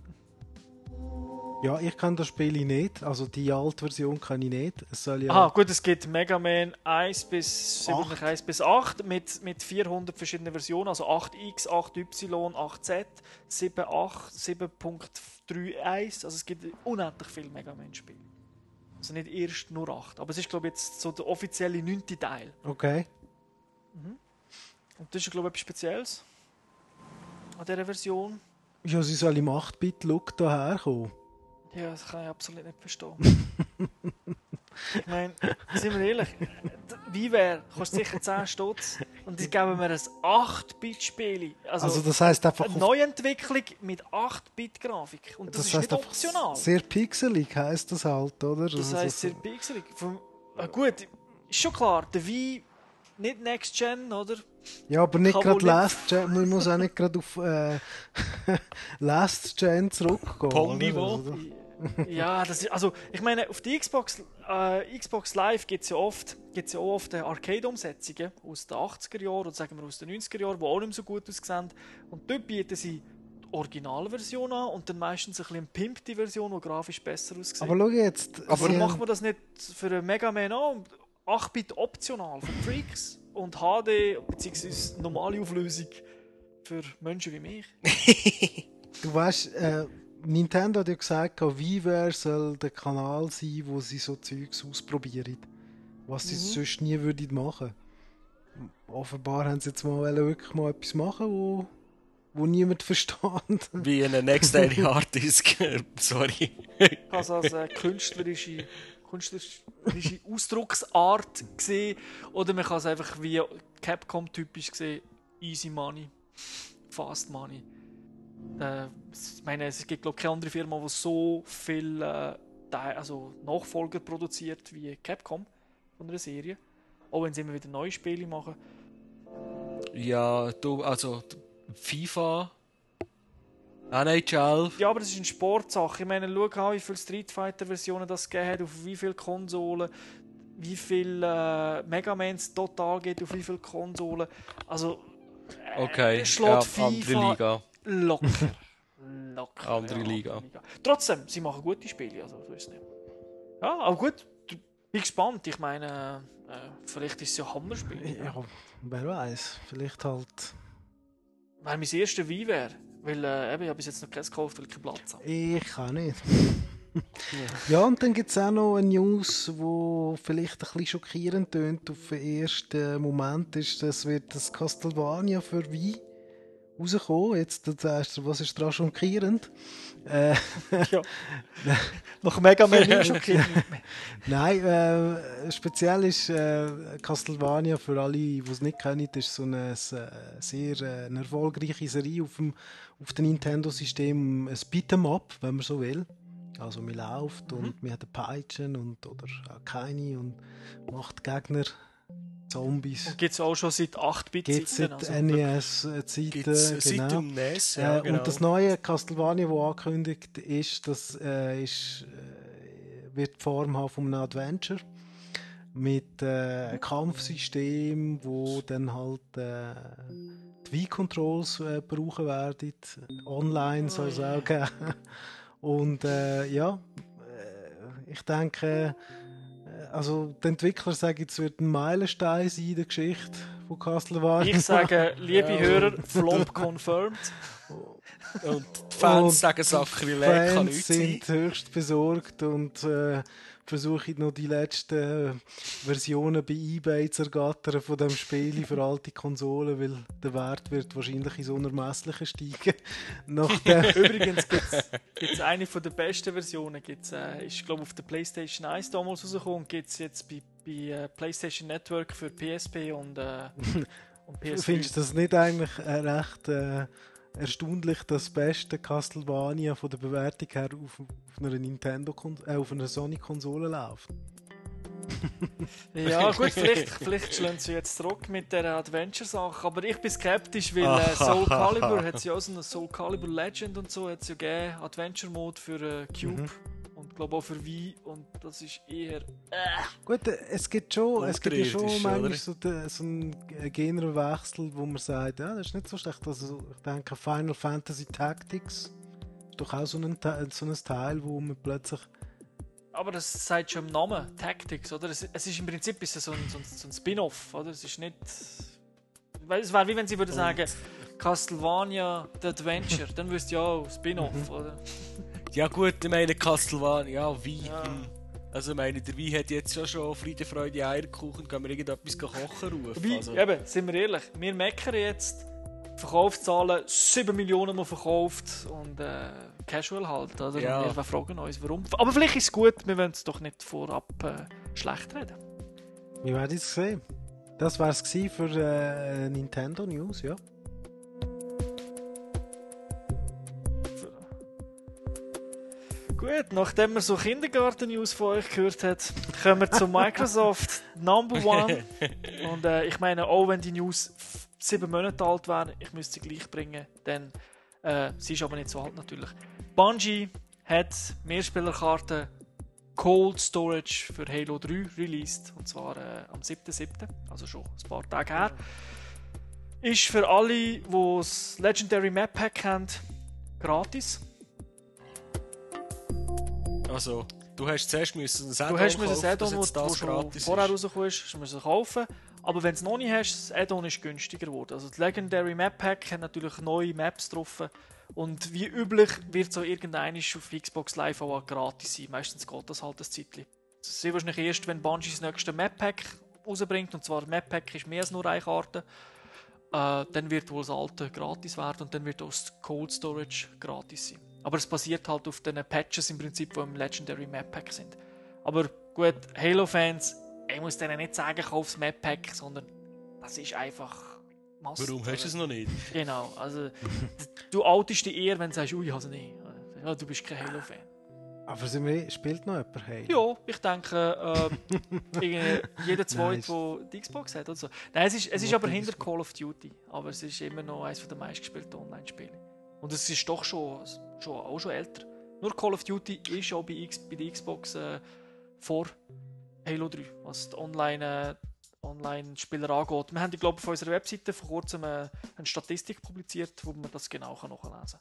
ja, ich kann das Spiel nicht, also die alte Version kann ich nicht. Es soll ja Aha, gut, es gibt Mega Man 1 bis, Acht. 7, 1 bis 8 mit, mit 400 verschiedenen Versionen, also 8X, 8Y, 8Z, 7.8, 7.31, also es gibt unendlich viele Mega Man Spiele. Also nicht erst nur 8, aber es ist glaube ich jetzt so der offizielle 9. Teil. Okay. Und das ist glaube ich etwas Spezielles an dieser Version. Ja, sie soll im 8-Bit-Look daher kommen. Ja, das kann ich absolut nicht verstehen. ich meine, sind wir ehrlich, wie wäre, kostet sicher 10 Stutz und die geben mir ein 8-Bit-Spiel. Also, Also das heisst einfach Eine Neuentwicklung mit 8-Bit-Grafik. Und das, Das ist heisst nicht optional. sehr pixelig heisst das halt, oder? Das Also heisst sehr pixelig. Ah, gut, ist schon klar, der Wii nicht Next Gen, oder? Ja, aber nicht Kann gerade Last Gen, man muss auch nicht gerade auf äh, Last Gen zurückgehen. Pong-Niveau. oder? ja, das ist, also ich meine, auf die Xbox, äh, Xbox Live gibt es ja oft, gibt's ja auch oft Arcade-Umsetzungen aus den 80er Jahren oder sagen wir aus den 90er Jahren, die auch nicht mehr so gut aussehen. Und dort bieten sie die Originalversion an und dann meistens ein bisschen eine pimpte Version, die grafisch besser aussieht. Aber schau jetzt. Aber warum machen wir das nicht für einen Mega Man an? 8-Bit optional für Freaks und HD bzw. normale Auflösung für Menschen wie mich. Du weißt, äh, Nintendo hat ja gesagt, WiiWare soll der Kanal sein, wo sie so Zeugs ausprobieren. Was sie Mhm. sonst nie würden machen. Offenbar haben sie jetzt mal wirklich mal etwas machen, wo, wo niemand versteht. Wie eine Next Daily Harddisk. Sorry. also als äh, künstlerische, künstlerische Ausdrucksart gesehen oder man kann es einfach wie Capcom typisch sehen, easy money, fast money. Äh, ich meine, es gibt glaube keine andere Firma, die so viel äh, also Nachfolger produziert wie Capcom von einer Serie. Auch wenn sie immer wieder neue Spiele machen. Ja, du, also FIFA, NHL. Ja, aber das ist eine Sportsache. Ich meine, schau an, wie viele Street Fighter-Versionen das gegeben hat, auf wie viele Konsolen, wie viele äh, Mega Mans total geht, auf wie viele Konsolen. Also, äh, Okay, schlägt ja, FIFA andere Liga. Locker. locker. Andere ja, Liga. Liga. Trotzdem, sie machen gute Spiele, also so ist es nicht. Ja, aber gut, bin gespannt. Ich meine, äh, vielleicht ist es ja ein Hammerspiel. ja, wer weiß, vielleicht halt. Weil mein erster Wein wäre. Weil äh, eben, ich habe bis jetzt noch keins gekauft, weil ich keinen Platz habe. Ich kann nicht. ja, und dann gibt es auch noch eine News, wo vielleicht ein bisschen schockierend tönt auf den ersten Moment, ist, das wird das Castlevania für Wii rauskommen. Jetzt sagst du, was ist daran schockierend? Äh, ja. Nach Mega nicht schockierend. Nein, äh, speziell ist äh, Castlevania für alle, die es nicht kennen, ist so eine, äh, sehr äh, eine erfolgreiche Serie auf dem, auf dem Nintendo-System, ein Beat'em-up, wenn man so will. Also man läuft und man hat eine Peitschen und, oder keine und macht Gegner, Zombies. Gibt es auch schon seit 8-Bit Gibt es seit also, NES-Zeiten. Gibt's seit genau. dem NES, ja, äh, genau. Und das neue Castlevania, das angekündigt ist, das äh, ist, äh, wird die Form haben von einem Adventure mit äh, einem Kampfsystem, wo dann halt äh, die Wii-Controls äh, brauchen werden. Online soll es auch geben. Und äh, ja, äh, ich denke, also die Entwickler sagen, es wird ein Meilenstein sein in der Geschichte von Castlevania. Ich sage, liebe Ja. Hörer, Flop confirmed. Und die Fans Und sagen Sakrileg kann nichts sein. sind höchst besorgt und äh, versuche ich noch die letzten Versionen bei eBay zu ergattern von dem Spiel für alte Konsolen, weil der Wert wird wahrscheinlich ins Unermessliche steigen. Nachdem Übrigens gibt es eine von der besten Versionen, gibt's, äh, ist glaube auf der PlayStation 1 damals rausgekommen und gibt es jetzt bei, bei äh, PlayStation Network für PSP und, äh, und PS4. Findest du das nicht eigentlich recht äh, erstaunlich, dass das beste Castlevania von der Bewertung her auf, auf einer Nintendo äh, auf einer Sony Konsole läuft? Ja, gut, vielleicht, vielleicht schlagen sie jetzt zurück mit der Adventure-Sache, aber ich bin skeptisch, weil äh, Soul Calibur hat ja auch so eine Soul Calibur Legend und so, hat es ja gegeben, Adventure-Mode für äh, Cube Mhm. Und glaube auch für Wii und das ist eher. Gut, äh, es gibt schon, es gibt ja schon manchmal so, de, so einen Genrewechsel, wo man sagt, ja, das ist nicht so schlecht. Also, ich denke, Final Fantasy Tactics ist doch auch so ein, so ein Teil, wo man plötzlich Aber das sagt schon im Namen, Tactics, oder? Es, es ist im Prinzip ist es so ein, so ein, so ein Spin-off, oder? Es ist nicht. Weil es wäre wie wenn sie würden sagen, Castlevania The Adventure, dann wüsst ihr ja auch Spin-off, oder? Ja gut, ich meine Castlevania, ja, wie? hm. Also ich meine, der Wein hat jetzt schon schon Friede, Freude, Eierkuchen, können wir irgendetwas kochen rufen? Wobei, Also, eben, sind wir ehrlich, wir meckern jetzt, Verkaufszahlen 7 Millionen mal verkauft und äh, Casual halt, oder? Ja. Und wir fragen uns, warum. Aber vielleicht ist es gut, wir wollen es doch nicht vorab äh, schlecht reden. Wir werden es sehen. Das war es für äh, Nintendo News, ja. Gut, nachdem wir so Kindergarten-News von euch gehört hat, kommen wir zu Microsoft Number One. Und äh, ich meine, auch wenn die News sieben Monate alt wären, ich müsste sie gleich bringen, denn äh, sie ist aber nicht so alt natürlich. Bungie hat Mehrspielerkarten Cold Storage für Halo 3 released, und zwar äh, am 7.7., also schon ein paar Tage her. Ist für alle, die das Legendary Map Pack haben, gratis. Also, du hast zuerst müssen ein Du Add-on hast mir das kaufen, Add-on, das, das gratis vorher rausgekommen ist, hast du müssen kaufen. Aber wenn du es noch nicht hast, das Add-on ist günstiger geworden. Also das Legendary Map Pack hat natürlich neue Maps drauf. Und wie üblich wird so irgendein auf Xbox Live auch gratis sein. Meistens geht das halt ein Zeitchen. Das ist wahrscheinlich erst, wenn Bungie das nächste Map Pack rausbringt. Und zwar Map Pack ist mehr als nur eine Karte. Äh, dann wird wohl das alte gratis werden und dann wird auch das Cold Storage gratis sein. Aber es basiert halt auf den Patches im Prinzip, die im Legendary Map Pack sind. Aber gut, Halo-Fans, ich muss denen nicht sagen, kauf das Map Pack, sondern das ist einfach Must. Warum hast du es noch nicht? Genau, also du outest dich eher, wenn du sagst, ui, ich habe es nicht. Ja, du bist kein Halo-Fan. Aber sind wir, spielt noch jemand Halo? Ja, ich denke, äh, jeder Zweite, der die Xbox hat. Also. Nein, es ist, es ist aber hinter Call of Duty. Aber es ist immer noch eines der meistgespielten Online-Spiele. Und es ist doch schon, schon, auch schon älter. Nur Call of Duty ist auch bei, X, bei der Xbox äh, vor Halo 3, was die Online, äh, Online-Spieler angeht. Wir haben, glaube ich, auf unserer Webseite vor kurzem äh, eine Statistik publiziert, wo man das genau nachlesen kann.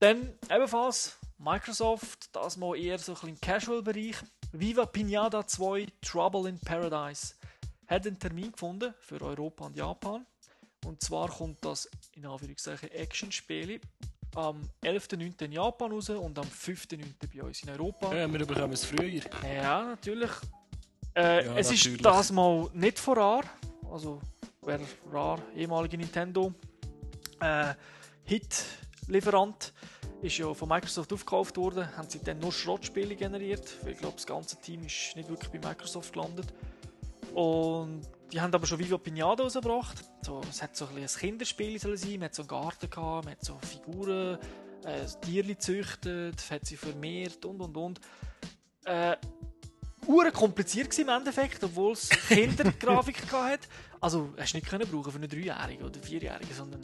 Dann ebenfalls Microsoft, das mal eher so ein bisschen im Casual-Bereich. Viva Pinata 2 Trouble in Paradise hat einen Termin gefunden für Europa und Japan. Und zwar kommt das in Anführungszeichen Action-Spiele am 11.09. in Japan raus und am 5.09. bei uns in Europa. Ja, wir bekommen es früher. Ja, natürlich. Äh, Ja, es natürlich. ist das mal nicht von rar. Also, wer rar, ehemalige Nintendo äh, Hit-Lieferant, ist ja von Microsoft aufgekauft worden. Haben sie dann nur Schrottspiele generiert. Ich glaube, das ganze Team ist nicht wirklich bei Microsoft gelandet. Und die haben aber schon Viva Pinata rausgebracht. So, es hat so ein, ein Kinderspiel sollen sein. Man hat so einen Garten gehabt, man hat so Figuren, äh, Tiere gezüchtet, hat sie vermehrt und und und. Äh, Uhren kompliziert gewesen im Endeffekt, obwohl es Kindergrafik gehabt hat. Also, hast du nicht können brauchen für einen Dreijährigen oder Vierjährigen, sondern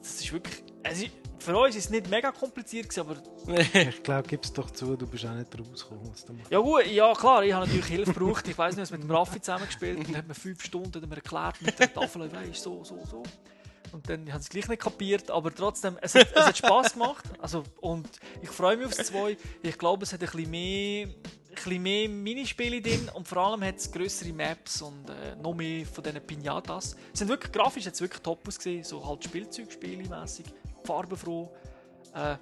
das ist wirklich. Es ist, für uns ist es nicht mega kompliziert gewesen, aber Ich glaube, gib es doch zu, du bist auch nicht rausgekommen. ja gut, ja klar, ich habe natürlich Hilfe gebraucht. Ich weiß nicht, was mit dem Raffi zusammengespielt und hat mir fünf Stunden hat mir erklärt mit der Tafel, weißt so, so, so. Und dann haben sie es gleich nicht kapiert, aber trotzdem, es hat, es hat Spass gemacht. Also, und ich freue mich aufs 2. Ich glaube, es hat ein bisschen mehr, ein bisschen mehr Minispiele drin und vor allem hat es größere Maps und äh, noch mehr von diesen Pinatas. Es sind wirklich grafisch jetzt wirklich top ausgesehen, so halt Spielzeugspiele mäßig, farbenfroh. Äh,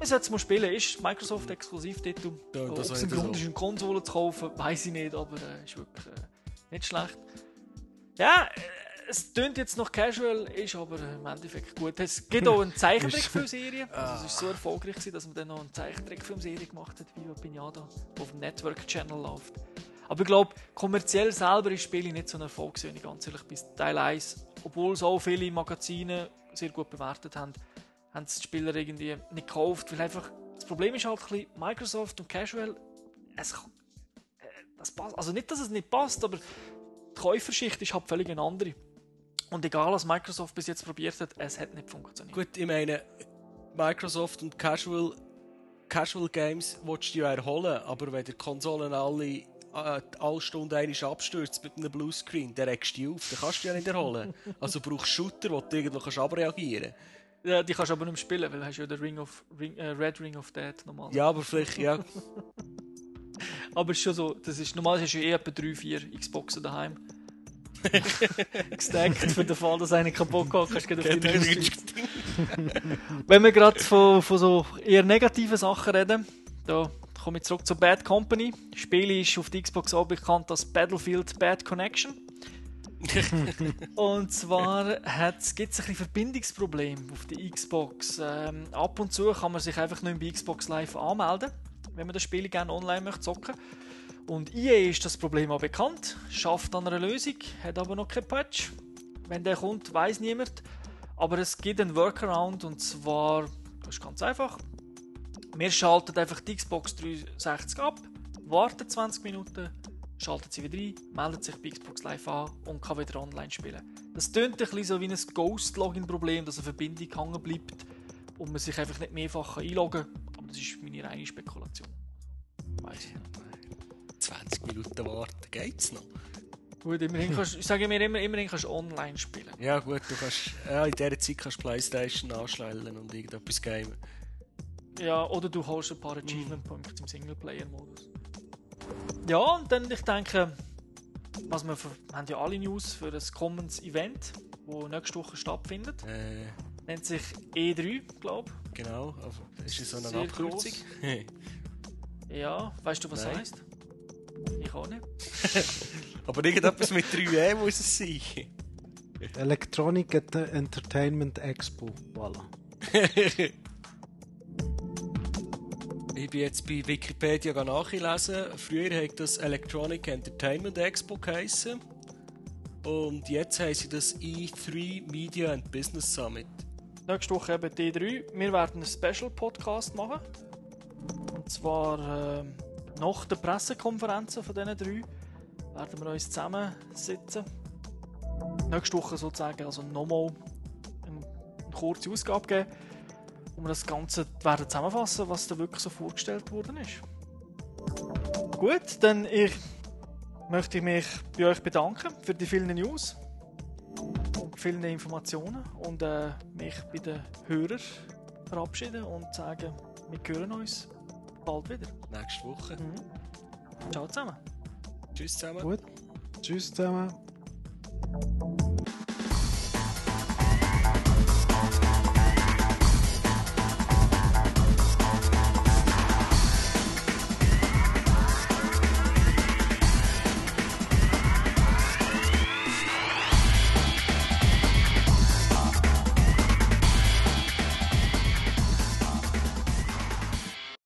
Ich sollte es mal spielen. Ist Microsoft Exklusivtitel. Ja, Ob das es habe ein ich Grund das ist, eine Konsole zu kaufen, weiß ich nicht, aber äh, ist wirklich äh, nicht schlecht. Ja, äh, es tönt jetzt noch casual, ist aber im Endeffekt gut. Es gibt auch eine Zeichentrickfilmserie. Also es ist so erfolgreich, gewesen, dass man dann noch eine Zeichentrickfilmserie gemacht hat, wie Pinata, die auf dem Network Channel läuft. Aber ich glaube, kommerziell selber ist das Spiel nicht so ein Erfolg, wenn ich ganz ehrlich bis Teil 1, obwohl es auch viele Magazine sehr gut bewertet haben, haben es die Spieler irgendwie nicht gekauft, weil einfach das Problem ist halt ein bisschen Microsoft und Casual, es, äh, das passt, also nicht, dass es nicht passt, aber die Käuferschicht ist halt völlig eine andere. Und egal, was Microsoft bis jetzt probiert hat, es hat nicht funktioniert. Gut, ich meine, Microsoft und Casual, Casual Games willst du ja erholen, aber wenn die Konsolen alle äh, alle Stunde einmal abstürzt mit einem Bluescreen, dann regst du dich auf, dann kannst du ja nicht erholen. Also brauchst du Shooter, wo du irgendwo kannst abreagieren kannst. Ja, die kannst du aber nicht mehr spielen, weil du hast ja den Ring of, Ring, äh, Red Ring of Dead normal. Ja, aber vielleicht, ja. aber es ist schon so, das ist, normal hast du ja eh etwa 3, 4 Xboxen daheim. Gestackt für den Fall, dass einer kaputt geht, kannst du auf die nächste Wenn wir gerade von, von so eher negativen Sachen reden, da komme ich zurück zu Bad Company. Das Spiel ist auf der Xbox auch bekannt als Battlefield Bad Connection. und zwar gibt es ein Verbindungsproblem auf der Xbox. Ähm, ab und zu kann man sich einfach nicht bei Xbox Live anmelden, wenn man das Spiel gerne online möchte zocken. Und EA ist das Problem auch bekannt, schafft an einer Lösung, hat aber noch keinen Patch. Wenn der kommt, weiß niemand. Aber es gibt einen Workaround und zwar, das ist ganz einfach. Wir schalten einfach die Xbox 360 ab, warten 20 Minuten, schaltet sie wieder ein, meldet sich bei Xbox Live an und kann wieder online spielen. Das tönt ein bisschen so wie ein Ghost-Login-Problem, dass eine Verbindung hängen bleibt und man sich einfach nicht mehrfach einloggen kann. Aber das ist meine reine Spekulation. Weiß ich nicht. 20 Minuten warten, geht's noch? Gut, immerhin kannst, ich sage mir immer, immerhin kannst du online spielen. Ja gut, du kannst, ja, in dieser Zeit kannst du Playstation anschnallen und irgendetwas gamen. Ja, oder du holst ein paar Achievement-Punkte im Singleplayer-Modus. Ja, und dann, ich denke, was wir, für, wir haben ja alle News für ein kommendes Event, das nächste Woche stattfindet. Äh, Nennt sich E3, glaube ich. Genau, aber ist das so eine Sehr Abkürzung? ja, weißt du, was Nein. das heisst? Ich auch nicht. aber irgendetwas mit 3E muss es sein. Electronic Ent- Entertainment Expo. Voilà. Ich bin jetzt bei Wikipedia nachgelesen. Früher hat das Electronic Entertainment Expo geheißen. Und jetzt heißt das E3 Media and Business Summit. Nächste Woche eben D3. Wir werden einen Special-Podcast machen. Und zwar ähm, nach der Pressekonferenzen von diesen drei werden wir uns zusammensitzen. Nächste Woche sozusagen also nochmal eine kurze Ausgabe geben, wo wir das Ganze werden zusammenfassen, was da wirklich so vorgestellt worden ist. Gut, dann ich möchte ich mich bei euch bedanken für die vielen News und vielen Informationen und äh, mich bei den Hörern verabschieden und sagen, wir hören uns bald wieder. Nächste Woche. Ciao zusammen. Tschüss zusammen. Gut. Tschüss zusammen.